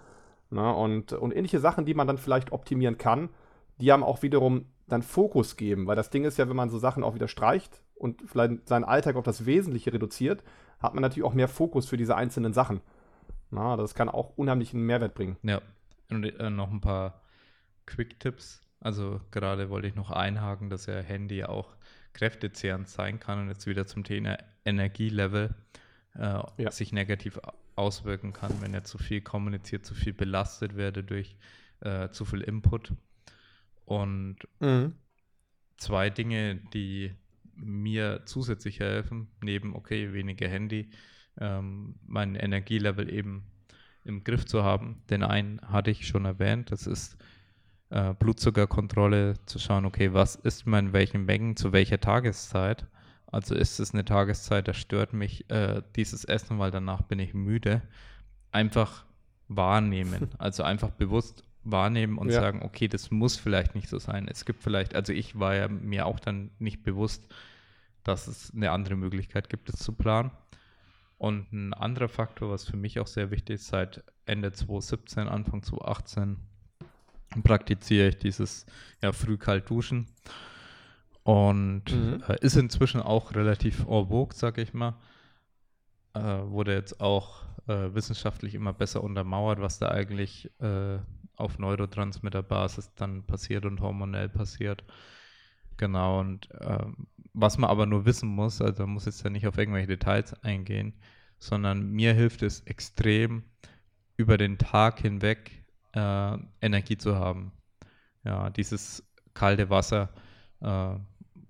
Ne? Und, und ähnliche Sachen, die man dann vielleicht optimieren kann, die haben auch wiederum dann Fokus geben, weil das Ding ist ja, wenn man so Sachen auch wieder streicht und vielleicht seinen Alltag auf das Wesentliche reduziert, hat man natürlich auch mehr Fokus für diese einzelnen Sachen. Na, das kann auch unheimlichen Mehrwert bringen. Ja, und äh, noch ein paar Quick-Tipps. Also gerade wollte ich noch einhaken, dass ja Handy auch kräftezehrend sein kann und jetzt wieder zum Thema Energielevel äh, ja. sich negativ auswirken kann, wenn er zu viel kommuniziert, zu viel belastet werde durch äh, zu viel Input. Und mhm. zwei Dinge, die mir zusätzlich helfen, neben, okay, weniger Handy, ähm, mein Energielevel eben im Griff zu haben. Den einen hatte ich schon erwähnt, das ist äh, Blutzuckerkontrolle, zu schauen, okay, was ist man in welchen Mengen zu welcher Tageszeit. Also ist es eine Tageszeit, da stört mich äh, dieses Essen, weil danach bin ich müde. Einfach wahrnehmen, also einfach bewusst wahrnehmen und ja. sagen, okay, das muss vielleicht nicht so sein. Es gibt vielleicht, also ich war ja mir auch dann nicht bewusst, dass es eine andere Möglichkeit gibt, es zu planen. Und ein anderer Faktor, was für mich auch sehr wichtig ist, seit Ende 2017, Anfang 2018 praktiziere ich dieses ja, früh-kalt duschen. Und mhm. äh, ist inzwischen auch relativ en vogue, sag ich mal. Äh, wurde jetzt auch äh, wissenschaftlich immer besser untermauert, was da eigentlich äh, auf Neurotransmitterbasis dann passiert und hormonell passiert. Genau, und ähm, was man aber nur wissen muss, also man muss jetzt ja nicht auf irgendwelche Details eingehen, sondern mir hilft es extrem, über den Tag hinweg äh, Energie zu haben. Ja, dieses kalte Wasser, äh,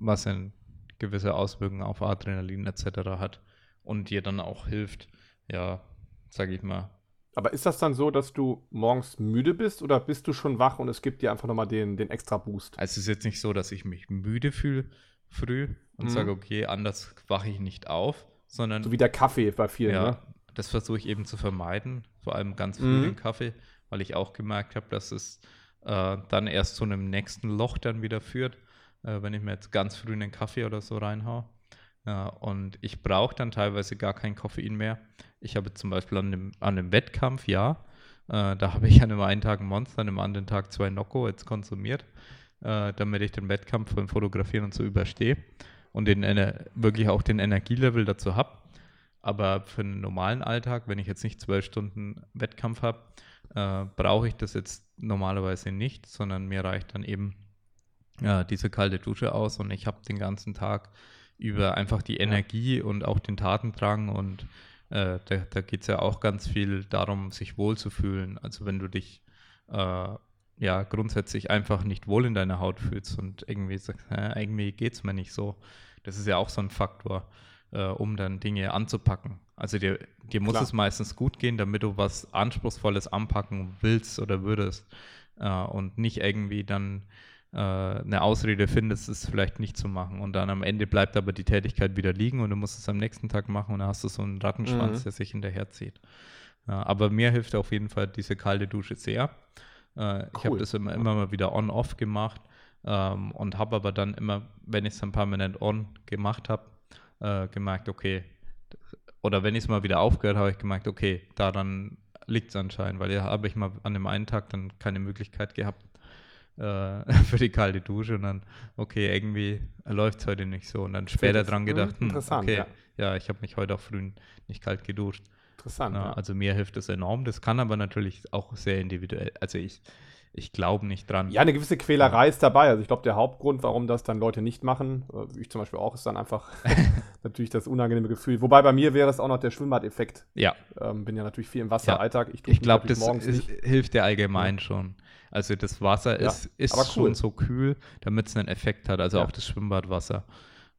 was eine gewisse Auswirkungen auf Adrenalin etc. hat und dir dann auch hilft, ja, sage ich mal, aber ist das dann so, dass du morgens müde bist oder bist du schon wach und es gibt dir einfach nochmal den, den extra Boost? Also es ist jetzt nicht so, dass ich mich müde fühle früh und mhm. sage, okay, anders wache ich nicht auf, sondern. So wie der Kaffee bei vielen, ja, ne? Das versuche ich eben zu vermeiden, vor allem ganz früh mhm. den Kaffee, weil ich auch gemerkt habe, dass es äh, dann erst zu einem nächsten Loch dann wieder führt, äh, wenn ich mir jetzt ganz früh einen Kaffee oder so reinhaue. Ja, und ich brauche dann teilweise gar kein Koffein mehr. Ich habe zum Beispiel an dem, an dem Wettkampf, ja, äh, da habe ich an dem einen Tag ein Monster, an dem anderen Tag zwei Nocco jetzt konsumiert, äh, damit ich den Wettkampf beim Fotografieren und so überstehe und den, wirklich auch den Energielevel dazu habe. Aber für einen normalen Alltag, wenn ich jetzt nicht zwölf Stunden Wettkampf habe, äh, brauche ich das jetzt normalerweise nicht, sondern mir reicht dann eben äh, diese kalte Dusche aus und ich habe den ganzen Tag über einfach die Energie und auch den Tatendrang und äh, da, da geht es ja auch ganz viel darum, sich wohlzufühlen. Also wenn du dich äh, ja grundsätzlich einfach nicht wohl in deiner Haut fühlst und irgendwie sagst, äh, irgendwie geht es mir nicht so, das ist ja auch so ein Faktor, äh, um dann Dinge anzupacken. Also dir, dir muss Klar. es meistens gut gehen, damit du was Anspruchsvolles anpacken willst oder würdest äh, und nicht irgendwie dann äh, eine Ausrede findest, es vielleicht nicht zu machen. Und dann am Ende bleibt aber die Tätigkeit wieder liegen und du musst es am nächsten Tag machen und dann hast du so einen Rattenschwanz, mhm. der sich hinterherzieht. Ja, aber mir hilft auf jeden Fall diese kalte Dusche sehr. Äh, cool. Ich habe das immer, immer mal wieder on-off gemacht ähm, und habe aber dann immer, wenn ich es paar Minuten on gemacht habe, äh, gemerkt, okay, oder wenn ich es mal wieder aufgehört habe, ich gemerkt, okay, daran liegt es anscheinend, weil ja habe ich mal an dem einen Tag dann keine Möglichkeit gehabt, für die kalte Dusche und dann, okay, irgendwie läuft es heute nicht so. Und dann später dran gedacht, hm, okay, ja, ja ich habe mich heute auch früh nicht kalt geduscht. Interessant. Ja, also mir hilft das enorm. Das kann aber natürlich auch sehr individuell. Also ich, ich glaube nicht dran. Ja, eine gewisse Quälerei ist dabei. Also ich glaube, der Hauptgrund, warum das dann Leute nicht machen, äh, ich zum Beispiel auch, ist dann einfach natürlich das unangenehme Gefühl. Wobei bei mir wäre es auch noch der Schwimmbad-Effekt. Ja. Ähm, bin ja natürlich viel im Wasseralltag. Ich, ich glaube, das ist, hilft dir allgemein ja. schon. Also das Wasser ja, ist, ist cool. schon so kühl, damit es einen Effekt hat. Also ja. auch das Schwimmbadwasser.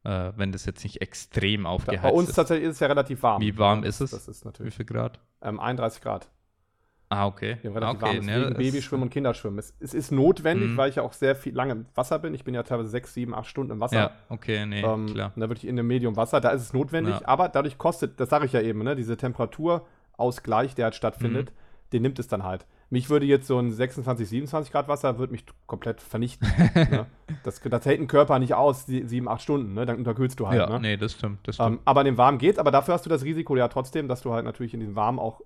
Äh, wenn das jetzt nicht extrem aufgeheizt ist. Bei uns ist. tatsächlich ist es ja relativ warm. Wie warm ist es? Das ist natürlich. Wie viel Grad? Ähm, 31 Grad. Ah, okay. Ja, relativ okay, warm. Deswegen ne, Babyschwimmen und Kinderschwimmen. Es, es ist notwendig, mhm. weil ich ja auch sehr viel lange im Wasser bin. Ich bin ja teilweise sechs, sieben, acht Stunden im Wasser. Ja, okay, nee, ähm, klar. Und da würde ich in dem Medium Wasser, da ist es notwendig, ja. aber dadurch kostet, das sage ich ja eben, ne, diese Temperaturausgleich, der halt stattfindet, mhm. den nimmt es dann halt mich würde jetzt so ein 26, 27 Grad Wasser würde mich komplett vernichten. ne? das, das hält ein Körper nicht aus, sieben, acht Stunden, ne? dann unterkühlst du halt. Ja, ne? nee, das stimmt. Das Ähm, stimmt. aber in dem Warmen geht's, aber dafür hast du das Risiko ja trotzdem, dass du halt natürlich in diesem Warmen auch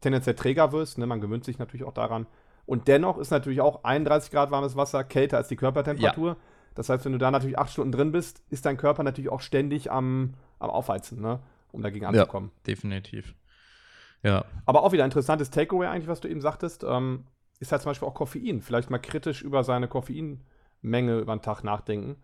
tendenziell träger wirst. Ne? Man gewöhnt sich natürlich auch daran. Und dennoch ist natürlich auch 31 Grad warmes Wasser kälter als die Körpertemperatur. Das heißt, wenn du da natürlich acht Stunden drin bist, ist dein Körper natürlich auch ständig am, am Aufheizen, ne? um dagegen anzukommen. Definitiv. Ja, Aber auch wieder interessantes Takeaway eigentlich, was du eben sagtest, ähm, ist halt zum Beispiel auch Koffein. Vielleicht mal kritisch über seine Koffeinmenge über den Tag nachdenken.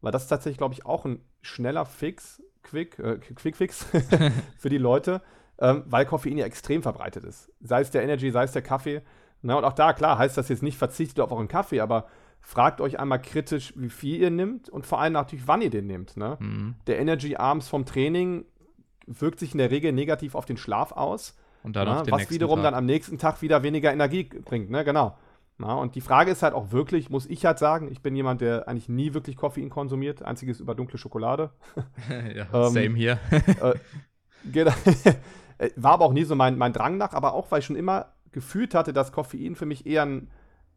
Weil das ist tatsächlich, glaube ich, auch ein schneller Fix, Quick, äh, Quick Fix für die Leute, ähm, weil Koffein ja extrem verbreitet ist. Sei es der Energy, sei es der Kaffee. Na, und auch da, klar, heißt das jetzt nicht, verzichtet auf euren Kaffee, aber fragt euch einmal kritisch, wie viel ihr nimmt und vor allem natürlich, wann ihr den nehmt. Ne? mhm. Der Energy abends vom Training wirkt sich in der Regel negativ auf den Schlaf aus. Und dann Na, auf den was wiederum Tag. dann am nächsten Tag wieder weniger Energie bringt, ne? Genau. Na, und die Frage ist halt auch wirklich, muss ich halt sagen, ich bin jemand, der eigentlich nie wirklich Koffein konsumiert, einziges über dunkle Schokolade. ja, ähm, same hier. Genau. Äh, War aber auch nie so mein, mein Drang nach, aber auch, weil ich schon immer gefühlt hatte, dass Koffein für mich eher ein,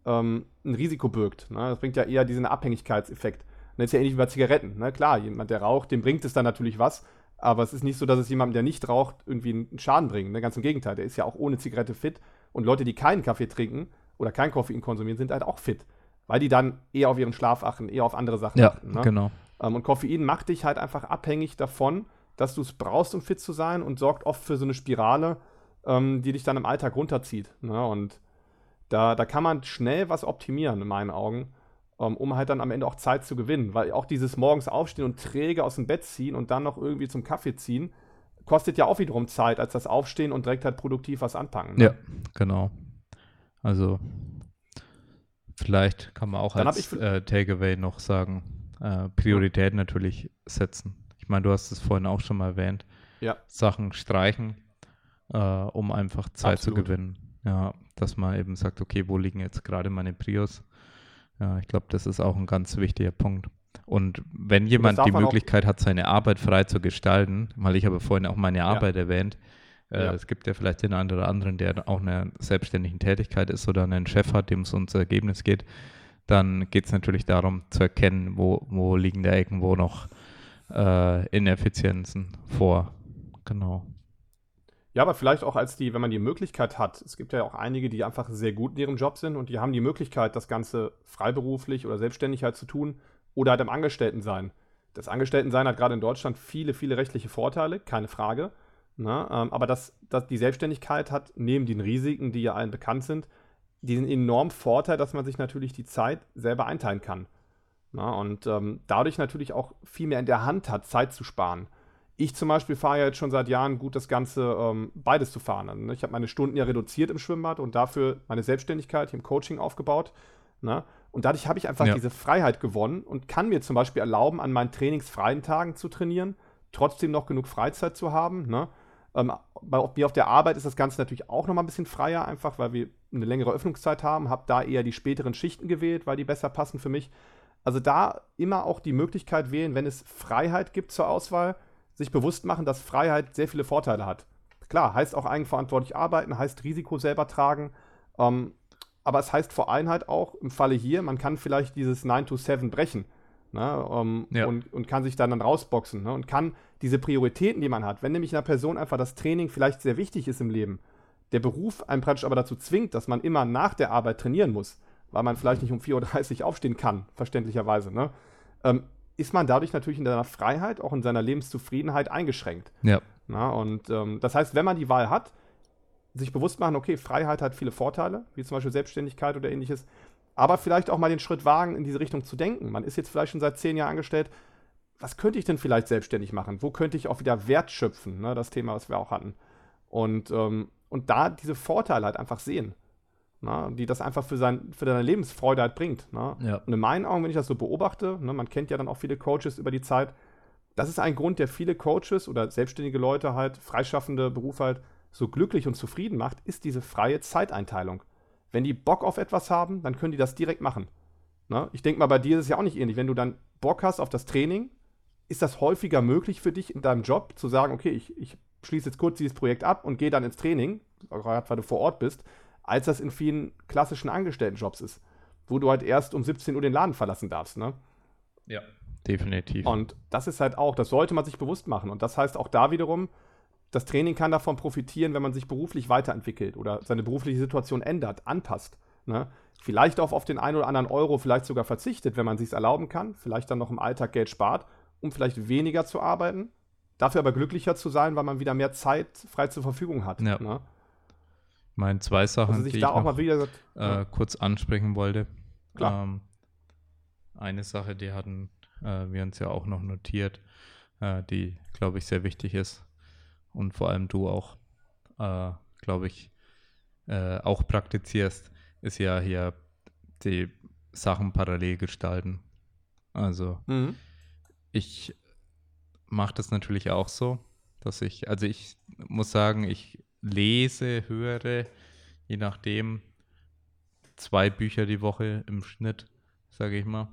ähm, ein Risiko birgt. Ne? Das bringt ja eher diesen Abhängigkeitseffekt. Und das ist ja ähnlich wie bei Zigaretten. Ne? Klar, jemand, der raucht, dem bringt es dann natürlich was, aber es ist nicht so, dass es jemandem, der nicht raucht, irgendwie einen Schaden bringt. Ne? Ganz im Gegenteil, der ist ja auch ohne Zigarette fit. Und Leute, die keinen Kaffee trinken oder kein Koffein konsumieren, sind halt auch fit. Weil die dann eher auf ihren Schlaf achten, eher auf andere Sachen ja, achten. Ne? genau. Ähm, und Koffein macht dich halt einfach abhängig davon, dass du es brauchst, um fit zu sein und sorgt oft für so eine Spirale, ähm, die dich dann im Alltag runterzieht. Ne? Und da, da kann man schnell was optimieren, in meinen Augen, um halt dann am Ende auch Zeit zu gewinnen. Weil auch dieses morgens aufstehen und träge aus dem Bett ziehen und dann noch irgendwie zum Kaffee ziehen, kostet ja auch wiederum Zeit, als das Aufstehen und direkt halt produktiv was anpacken. Ne? Ja, genau. Also vielleicht kann man auch Dann als äh, Takeaway noch sagen, äh, Priorität natürlich setzen. Ich meine, du hast es vorhin auch schon mal erwähnt. Ja. Sachen streichen, äh, um einfach Zeit Absolut. zu gewinnen. Ja, dass man eben sagt, okay, wo liegen jetzt gerade meine Prios? Ja, ich glaube, das ist auch ein ganz wichtiger Punkt. Und wenn jemand die Möglichkeit hat, seine Arbeit frei zu gestalten, weil ich habe vorhin auch meine Arbeit erwähnt, äh, Ja. es gibt ja vielleicht den einen oder anderen, der auch in einer selbstständigen Tätigkeit ist oder einen Chef hat, dem es ums Ergebnis geht, dann geht es natürlich darum zu erkennen, wo, wo liegen da irgendwo noch äh, Ineffizienzen vor. Genau. Ja, aber vielleicht auch als die, wenn man die Möglichkeit hat, es gibt ja auch einige, die einfach sehr gut in ihrem Job sind und die haben die Möglichkeit, das Ganze freiberuflich oder selbstständig halt zu tun oder halt im Angestelltensein. Das Angestelltensein hat gerade in Deutschland viele, viele rechtliche Vorteile, keine Frage. Ne? Ähm, aber das, das, die Selbstständigkeit hat neben den Risiken, die ja allen bekannt sind, diesen enormen Vorteil, dass man sich natürlich die Zeit selber einteilen kann. Na, und ähm, dadurch natürlich auch viel mehr in der Hand hat, Zeit zu sparen. Ich zum Beispiel fahre ja jetzt schon seit Jahren gut das Ganze, ähm, beides zu fahren. Also, ne? Ich habe meine Stunden ja reduziert im Schwimmbad und dafür meine Selbstständigkeit im Coaching aufgebaut. Ne? Und dadurch habe ich einfach Ja. diese Freiheit gewonnen und kann mir zum Beispiel erlauben, an meinen trainingsfreien Tagen zu trainieren, trotzdem noch genug Freizeit zu haben. Ne? Ähm, bei mir auf der Arbeit ist das Ganze natürlich auch noch mal ein bisschen freier, einfach weil wir eine längere Öffnungszeit haben. Habe da eher die späteren Schichten gewählt, weil die besser passen für mich. Also da immer auch die Möglichkeit wählen, wenn es Freiheit gibt zur Auswahl, sich bewusst machen, dass Freiheit sehr viele Vorteile hat. Klar, heißt auch eigenverantwortlich arbeiten, heißt Risiko selber tragen. Ähm, aber es heißt vor allem halt auch, im Falle hier, man kann vielleicht dieses 9 to 7 brechen. Ne, ähm, Ja. und, und kann sich dann, dann rausboxen ne, und kann diese Prioritäten, die man hat, wenn nämlich einer Person einfach das Training vielleicht sehr wichtig ist im Leben, der Beruf einen praktisch aber dazu zwingt, dass man immer nach der Arbeit trainieren muss, weil man vielleicht nicht um 4.30 Uhr aufstehen kann, verständlicherweise, ne, ähm, ist man dadurch natürlich in seiner Freiheit, auch in seiner Lebenszufriedenheit eingeschränkt. Ja. Na, und ähm, das heißt, wenn man die Wahl hat, sich bewusst machen, okay, Freiheit hat viele Vorteile, wie zum Beispiel Selbstständigkeit oder ähnliches, aber vielleicht auch mal den Schritt wagen, in diese Richtung zu denken. Man ist jetzt vielleicht schon seit zehn Jahren angestellt. Was könnte ich denn vielleicht selbstständig machen? Wo könnte ich auch wieder Wert schöpfen? Ne, das Thema, was wir auch hatten. Und, ähm, und da diese Vorteile halt einfach sehen. Na, die das einfach für, sein, für deine Lebensfreude halt bringt. Ne? Ja. Und in meinen Augen, wenn ich das so beobachte, ne, man kennt ja dann auch viele Coaches über die Zeit, das ist ein Grund, der viele Coaches oder selbstständige Leute halt, freischaffende Berufe halt so glücklich und zufrieden macht, ist diese freie Zeiteinteilung. Wenn die Bock auf etwas haben, dann können die das direkt machen. Ne? Ich denke mal, bei dir ist es ja auch nicht ähnlich. Wenn du dann Bock hast auf das Training, ist das häufiger möglich für dich in deinem Job zu sagen, okay, ich, ich schließe jetzt kurz dieses Projekt ab und gehe dann ins Training, gerade weil du vor Ort bist, als das in vielen klassischen Angestelltenjobs ist, wo du halt erst um 17 Uhr den Laden verlassen darfst. Ne? Ja, definitiv. Und das ist halt auch, das sollte man sich bewusst machen. Und das heißt auch da wiederum, das Training kann davon profitieren, wenn man sich beruflich weiterentwickelt oder seine berufliche Situation ändert, anpasst. Ne? Vielleicht auch auf den einen oder anderen Euro vielleicht sogar verzichtet, wenn man sich erlauben kann, vielleicht dann noch im Alltag Geld spart, um vielleicht weniger zu arbeiten, dafür aber glücklicher zu sein, weil man wieder mehr Zeit frei zur Verfügung hat. Ja. Ne? Meine, zwei Sachen, Also die da ich auch noch, mal wieder äh, kurz ansprechen wollte. Ähm, eine Sache, die hatten äh, wir uns ja auch noch notiert, äh, die, glaube ich, sehr wichtig ist und vor allem du auch, äh, glaube ich, äh, auch praktizierst, ist ja hier die Sachen parallel gestalten. Also Mhm. ich mache das natürlich auch so, dass ich, also ich muss sagen, ich lese, höre, je nachdem, zwei Bücher die Woche im Schnitt, sage ich mal.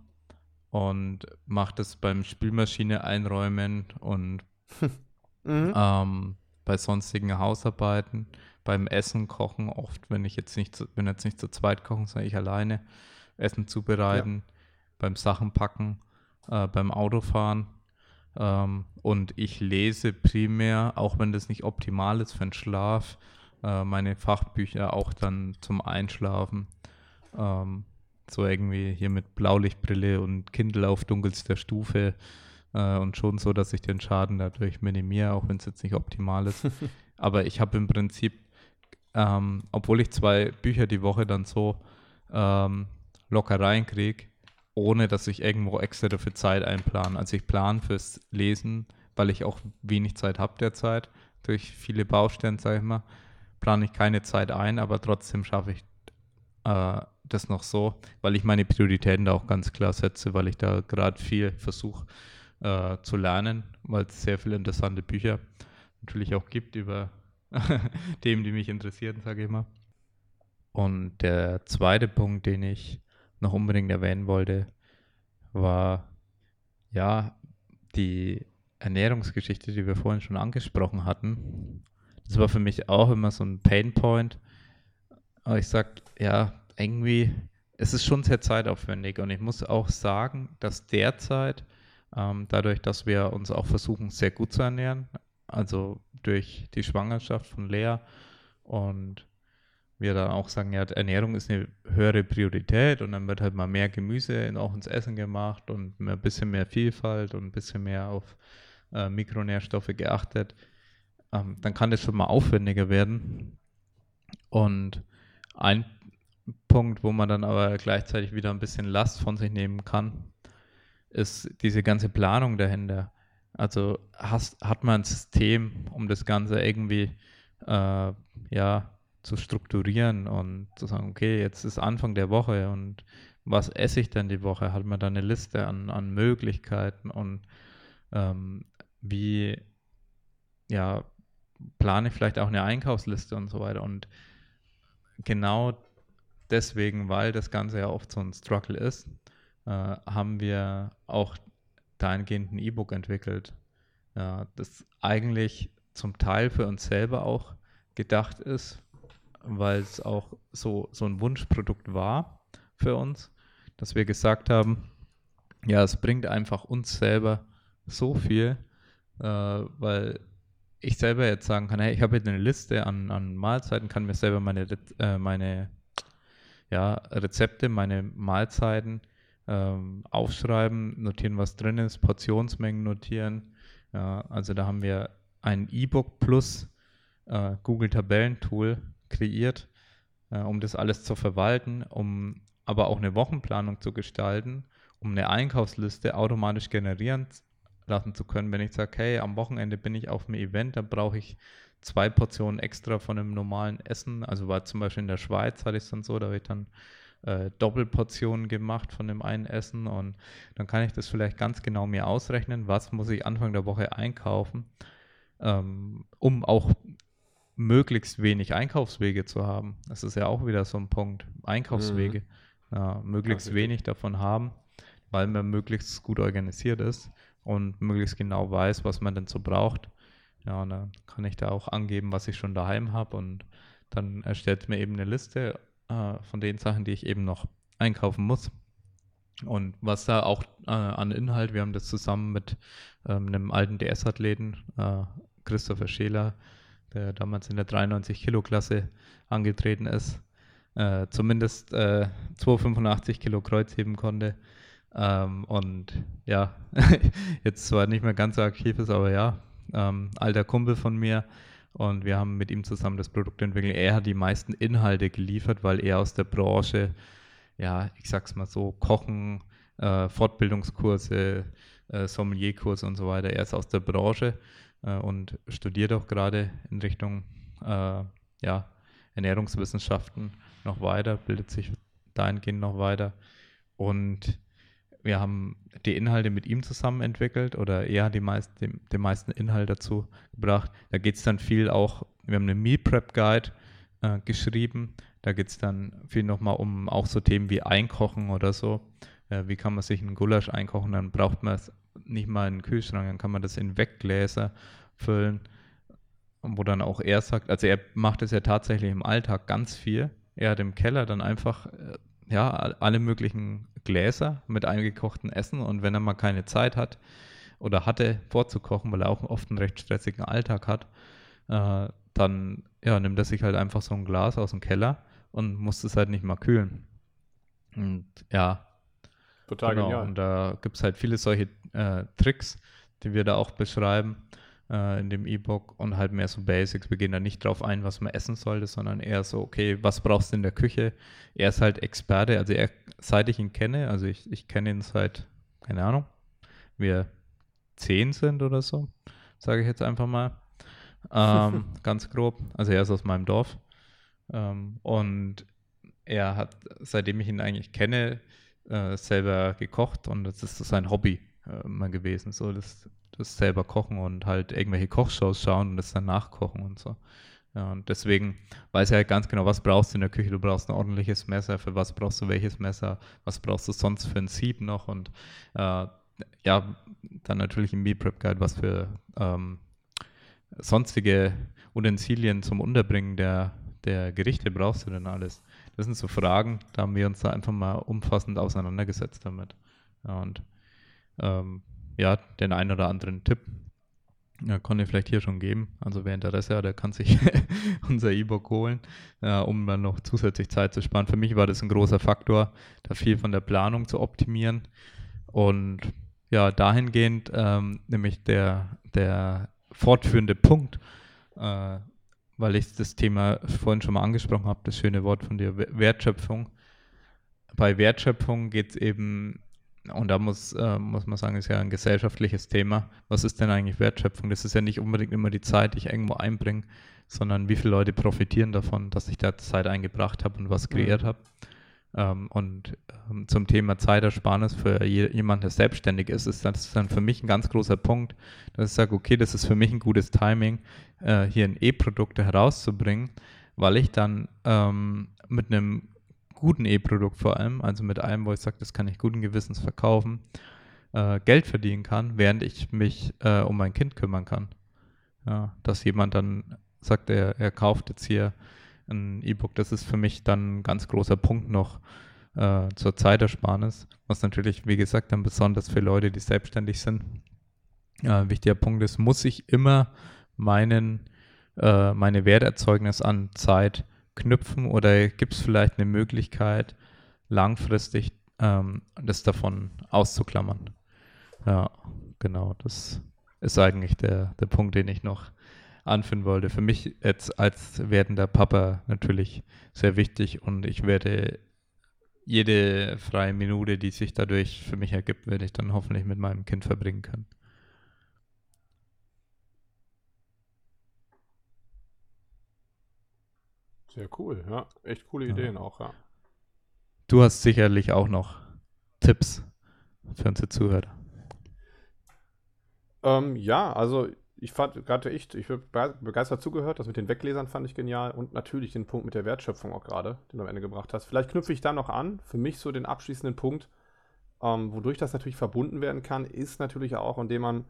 Und mache das beim Spülmaschine einräumen und Mhm. ähm, bei sonstigen Hausarbeiten, beim Essen kochen, oft, wenn ich jetzt nicht, zu, wenn jetzt nicht zu zweit kochen, sondern ich alleine, Essen zubereiten, beim Sachen packen, äh, beim Autofahren. Ähm, und ich lese primär, auch wenn das nicht optimal ist für den Schlaf, äh, meine Fachbücher auch dann zum Einschlafen. Ähm, so irgendwie hier mit Blaulichtbrille und Kindle auf dunkelster Stufe äh, und schon so, dass ich den Schaden dadurch minimiere, auch wenn es jetzt nicht optimal ist. Aber ich habe im Prinzip, ähm, obwohl ich zwei Bücher die Woche dann so ähm, locker reinkriege, ohne dass ich irgendwo extra dafür Zeit einplane. Also ich plane fürs Lesen, weil ich auch wenig Zeit habe derzeit, durch viele Baustellen, sage ich mal, plane ich keine Zeit ein, aber trotzdem schaffe ich äh, das noch so, weil ich meine Prioritäten da auch ganz klar setze, weil ich da gerade viel versuche äh, zu lernen, weil es sehr viele interessante Bücher natürlich auch gibt über Themen, die mich interessieren, sage ich mal. Und der zweite Punkt, den ich noch unbedingt erwähnen wollte, war ja die Ernährungsgeschichte, die wir vorhin schon angesprochen hatten. Das war für mich auch immer so ein Painpoint. Aber ich sag, ja, irgendwie, es ist schon sehr zeitaufwendig und ich muss auch sagen, dass derzeit, ähm, dadurch, dass wir uns auch versuchen, sehr gut zu ernähren, also durch die Schwangerschaft von Lea und wir dann auch sagen, ja, Ernährung ist eine höhere Priorität und dann wird halt mal mehr Gemüse auch ins Essen gemacht und ein bisschen mehr Vielfalt und ein bisschen mehr auf äh, Mikronährstoffe geachtet, ähm, dann kann das schon mal aufwendiger werden. Und ein Punkt, wo man dann aber gleichzeitig wieder ein bisschen Last von sich nehmen kann, ist diese ganze Planung dahinter. Also hast, hat man ein System, um das Ganze irgendwie äh, ja, zu strukturieren und zu sagen, okay, jetzt ist Anfang der Woche und was esse ich denn die Woche? Hat man da eine Liste an, an Möglichkeiten und ähm, wie ja, plane ich vielleicht auch eine Einkaufsliste und so weiter. Und genau deswegen, weil das Ganze ja oft so ein Struggle ist, äh, haben wir auch dahingehend ein E-Book entwickelt, ja, das eigentlich zum Teil für uns selber auch gedacht ist, weil es auch so, so ein Wunschprodukt war für uns, dass wir gesagt haben, ja, es bringt einfach uns selber so viel, äh, weil ich selber jetzt sagen kann, hey, ich habe jetzt eine Liste an, an Mahlzeiten, kann mir selber meine, äh, meine ja, Rezepte, meine Mahlzeiten ähm, aufschreiben, notieren, was drin ist, Portionsmengen notieren. Ja, also da haben wir ein E-Book plus äh, Google Tabellentool kreiert, äh, um das alles zu verwalten, um aber auch eine Wochenplanung zu gestalten, um eine Einkaufsliste automatisch generieren lassen zu können. Wenn ich sage, hey, am Wochenende bin ich auf einem Event, dann brauche ich zwei Portionen extra von einem normalen Essen. Also war zum Beispiel in der Schweiz, hatte ich es dann so, da habe ich dann äh, Doppelportionen gemacht von dem einen Essen und dann kann ich das vielleicht ganz genau mir ausrechnen, was muss ich Anfang der Woche einkaufen, ähm, um auch möglichst wenig Einkaufswege zu haben. Das ist ja auch wieder so ein Punkt. Einkaufswege. Ja, möglichst richtig. wenig davon haben, weil man möglichst gut organisiert ist und möglichst genau weiß, was man denn so braucht. Ja, und dann kann ich da auch angeben, was ich schon daheim habe und dann erstellt mir eben eine Liste äh, von den Sachen, die ich eben noch einkaufen muss. Und was da auch äh, an Inhalt, wir haben das zusammen mit ähm, einem alten DS-Athleten, äh, Christopher Scheler, der damals in der 93-Kilo-Klasse angetreten ist, äh, zumindest äh, 285 Kilo Kreuz heben konnte. Ähm, und ja, jetzt zwar nicht mehr ganz so aktiv ist, aber ja, ähm, alter Kumpel von mir. Und wir haben mit ihm zusammen das Produkt entwickelt. Er hat die meisten Inhalte geliefert, weil er aus der Branche, ja, ich sag's mal so, Kochen, äh, Fortbildungskurse, äh, Sommelierkurse und so weiter. Er ist aus der Branche äh, und studiert auch gerade in Richtung äh, ja, Ernährungswissenschaften noch weiter, bildet sich dahingehend noch weiter. Und wir haben die Inhalte mit ihm zusammen entwickelt oder er hat meist, den, den meisten Inhalt dazu gebracht. Da geht es dann viel auch, wir haben eine Meal Prep Guide äh, geschrieben. Da geht es dann viel nochmal um auch so Themen wie Einkochen oder so. Äh, wie kann man sich einen Gulasch einkochen? Dann braucht man es nicht mal in den Kühlschrank, dann kann man das in Weggläser füllen. Wo dann auch er sagt, also er macht es ja tatsächlich im Alltag ganz viel. Er hat im Keller dann einfach äh, ja, alle möglichen Gläser mit eingekochten Essen und wenn er mal keine Zeit hat oder hatte vorzukochen, weil er auch oft einen recht stressigen Alltag hat, äh, dann ja, nimmt er sich halt einfach so ein Glas aus dem Keller und muss es halt nicht mal kühlen. Und ja, total genau. genial. Und da gibt es halt viele solche äh, Tricks, die wir da auch beschreiben äh, in dem E-Book und halt mehr so Basics. Wir gehen da nicht drauf ein, was man essen sollte, sondern eher so, okay, was brauchst du in der Küche? Er ist halt Experte, also er, seit ich ihn kenne, also ich, ich kenne ihn seit, keine Ahnung, wir zehn sind oder so, sage ich jetzt einfach mal. Ähm, ganz grob. Also er ist aus meinem Dorf. Ähm, und er hat, seitdem ich ihn eigentlich kenne, äh, selber gekocht und das ist so sein Hobby äh, mal gewesen. So, das das selber kochen und halt irgendwelche Kochshows schauen und das dann nachkochen und so. Ja, und deswegen weiß er halt ganz genau, was brauchst du in der Küche. Du brauchst ein ordentliches Messer, für was brauchst du welches Messer, was brauchst du sonst für ein Sieb noch und äh, ja, dann natürlich im Meal Prep Guide, was für ähm, sonstige Utensilien zum Unterbringen der, der Gerichte brauchst du denn alles? Das sind so Fragen, da haben wir uns da einfach mal umfassend auseinandergesetzt damit. Ja, und ähm, ja, den einen oder anderen Tipp ja, kann ich vielleicht hier schon geben. Also wer Interesse hat, der kann sich unser E-Book holen, äh, um dann noch zusätzlich Zeit zu sparen. Für mich war das ein großer Faktor, da viel von der Planung zu optimieren. Und ja, dahingehend ähm, nämlich der, der fortführende Punkt, äh, weil ich das Thema vorhin schon mal angesprochen habe, das schöne Wort von dir, Wertschöpfung. Bei Wertschöpfung geht es eben und da muss, äh, muss man sagen, ist ja ein gesellschaftliches Thema. Was ist denn eigentlich Wertschöpfung? Das ist ja nicht unbedingt immer die Zeit, die ich irgendwo einbringe, sondern wie viele Leute profitieren davon, dass ich da Zeit eingebracht habe und was kreiert habe. Ähm, und ähm, zum Thema Zeitersparnis für je, jemanden, der selbstständig ist, ist das dann für mich ein ganz großer Punkt, dass ich sage, okay, das ist für mich ein gutes Timing, äh, hier ein E-Produkte herauszubringen, weil ich dann ähm, mit einem guten E-Produkt vor allem, also mit einem, wo ich sage, das kann ich guten Gewissens verkaufen, äh, Geld verdienen kann, während ich mich äh, um mein Kind kümmern kann. Ja, dass jemand dann sagt, er, er kauft jetzt hier ein E-Book, das ist für mich dann ein ganz großer Punkt noch äh, zur Zeitersparnis, was natürlich, wie gesagt, dann besonders für Leute, die selbstständig sind, äh, wichtiger Punkt ist, muss ich immer meinen, äh, meine Werterzeugnis an Zeit knüpfen oder gibt es vielleicht eine Möglichkeit, langfristig ähm, das davon auszuklammern? Ja, genau, das ist eigentlich der, der Punkt, den ich noch anführen wollte. Für mich jetzt als werdender Papa natürlich sehr wichtig und ich werde jede freie Minute, die sich dadurch für mich ergibt, werde ich dann hoffentlich mit meinem Kind verbringen können. Sehr cool, ja. Echt coole Ideen ja. auch, ja. Du hast sicherlich auch noch Tipps für unsere Zuhörer. Ähm, ja, also ich fand gerade ich, ich habe begeistert zugehört, das mit den Weglesern fand ich genial und natürlich den Punkt mit der Wertschöpfung auch gerade, den du am Ende gebracht hast. Vielleicht knüpfe ich da noch an, für mich so den abschließenden Punkt, ähm, wodurch das natürlich verbunden werden kann, ist natürlich auch, indem man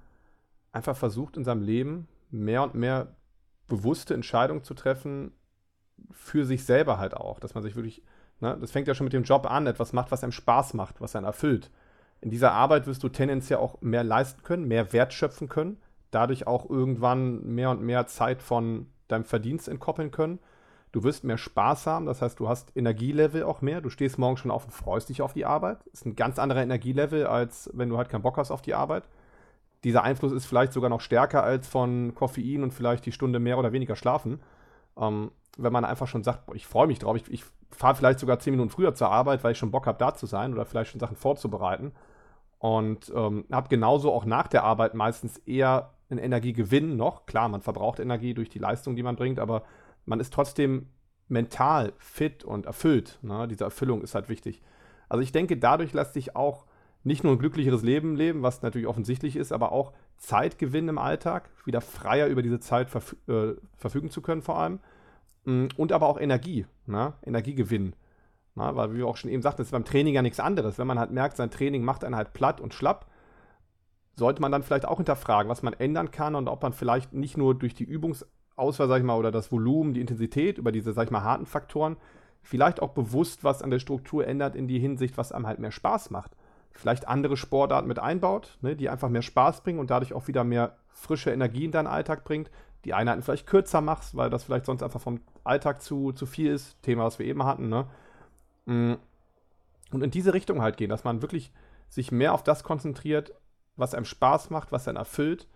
einfach versucht in seinem Leben mehr und mehr bewusste Entscheidungen zu treffen, für sich selber halt auch, dass man sich wirklich, ne, das fängt ja schon mit dem Job an, etwas macht, was einem Spaß macht, was einen erfüllt. In dieser Arbeit wirst du tendenziell auch mehr leisten können, mehr Wert schöpfen können, dadurch auch irgendwann mehr und mehr Zeit von deinem Verdienst entkoppeln können. Du wirst mehr Spaß haben, das heißt, du hast Energielevel auch mehr. Du stehst morgen schon auf und freust dich auf die Arbeit. Das ist ein ganz anderer Energielevel, als wenn du halt keinen Bock hast auf die Arbeit. Dieser Einfluss ist vielleicht sogar noch stärker als von Koffein und vielleicht die Stunde mehr oder weniger schlafen. Ähm, wenn man einfach schon sagt, boah, ich freue mich drauf, ich, ich fahre vielleicht sogar zehn Minuten früher zur Arbeit, weil ich schon Bock habe, da zu sein oder vielleicht schon Sachen vorzubereiten. Und ähm, habe genauso auch nach der Arbeit meistens eher einen Energiegewinn noch. Klar, man verbraucht Energie durch die Leistung, die man bringt, aber man ist trotzdem mental fit und erfüllt. Ne? Diese Erfüllung ist halt wichtig. Also ich denke, dadurch lässt sich auch nicht nur ein glücklicheres Leben leben, was natürlich offensichtlich ist, aber auch Zeit gewinnen im Alltag, wieder freier über diese Zeit verfü äh, verfügen zu können vor allem. Mm, und aber auch Energie, ne? Energie gewinnen. Na, weil, wie wir auch schon eben sagten, das ist beim Training ja nichts anderes. Wenn man halt merkt, sein Training macht einen halt platt und schlapp, sollte man dann vielleicht auch hinterfragen, was man ändern kann und ob man vielleicht nicht nur durch die Übungsauswahl, sag ich mal, oder das Volumen, die Intensität, über diese, sag ich mal, harten Faktoren, vielleicht auch bewusst was an der Struktur ändert in die Hinsicht, was einem halt mehr Spaß macht. Vielleicht andere Sportarten mit einbaut, ne, die einfach mehr Spaß bringen und dadurch auch wieder mehr frische Energie in deinen Alltag bringt. Die Einheiten vielleicht kürzer machst, weil das vielleicht sonst einfach vom Alltag zu, zu viel ist. Thema, was wir eben hatten, ne? Mm. Und in diese Richtung halt gehen, dass man wirklich sich mehr auf das konzentriert, was einem Spaß macht, was einen erfüllt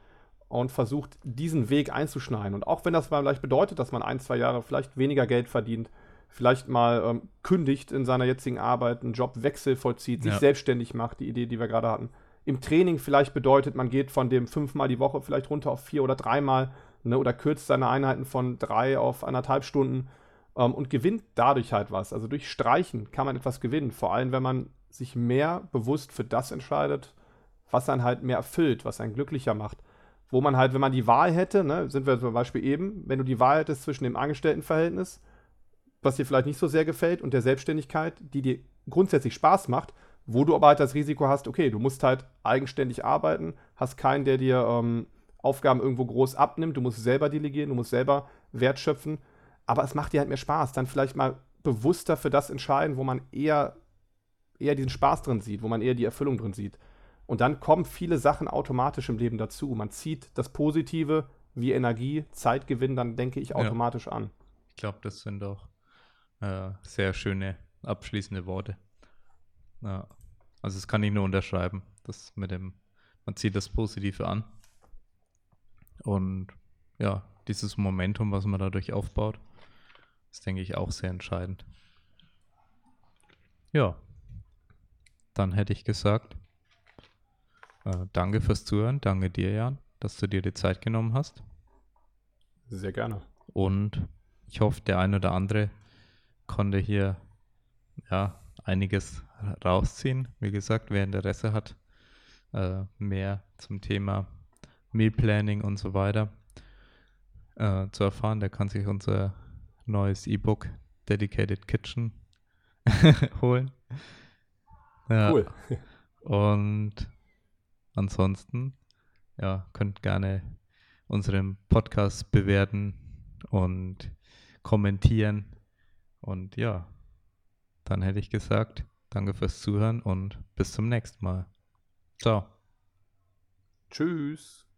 und versucht, diesen Weg einzuschneiden. Und auch wenn das mal vielleicht bedeutet, dass man ein, zwei Jahre vielleicht weniger Geld verdient, vielleicht mal ähm, kündigt in seiner jetzigen Arbeit, einen Jobwechsel vollzieht, sich ja. selbstständig macht, die Idee, die wir gerade hatten. Im Training vielleicht bedeutet, man geht von dem fünfmal die Woche vielleicht runter auf vier oder dreimal ne, oder kürzt seine Einheiten von drei auf anderthalb Stunden ähm, und gewinnt dadurch halt was. Also durch Streichen kann man etwas gewinnen, vor allem wenn man sich mehr bewusst für das entscheidet, was einen halt mehr erfüllt, was einen glücklicher macht. Wo man halt, wenn man die Wahl hätte, ne, sind wir zum Beispiel eben, wenn du die Wahl hättest zwischen dem Angestelltenverhältnis, was dir vielleicht nicht so sehr gefällt, und der Selbstständigkeit, die dir grundsätzlich Spaß macht, wo du aber halt das Risiko hast, okay, du musst halt eigenständig arbeiten, hast keinen, der dir ähm, Aufgaben irgendwo groß abnimmt, du musst selber delegieren, du musst selber Wert schöpfen, aber es macht dir halt mehr Spaß, dann vielleicht mal bewusster für das entscheiden, wo man eher, eher diesen Spaß drin sieht, wo man eher die Erfüllung drin sieht. Und dann kommen viele Sachen automatisch im Leben dazu. Man zieht das Positive wie Energie, Zeitgewinn, dann denke ich automatisch ja. an. Ich glaube, das sind auch äh, sehr schöne abschließende Worte. Ja. Also das kann ich nur unterschreiben. Das mit dem, man zieht das Positive an. Und ja, dieses Momentum, was man dadurch aufbaut, ist, denke ich, auch sehr entscheidend. Ja, dann hätte ich gesagt, äh, danke fürs Zuhören. Danke dir, Jan, dass du dir die Zeit genommen hast. Sehr gerne. Und ich hoffe, der ein oder andere konnte hier ja einiges rausziehen. Wie gesagt, wer Interesse hat, äh, mehr zum Thema Meal Planning und so weiter äh, zu erfahren, der kann sich unser neues E-Book Dedicated Kitchen holen. Ja. Cool. Und ansonsten, ja, könnt gerne unseren Podcast bewerten und kommentieren. Und ja, dann hätte ich gesagt, danke fürs Zuhören und bis zum nächsten Mal. Ciao. Tschüss.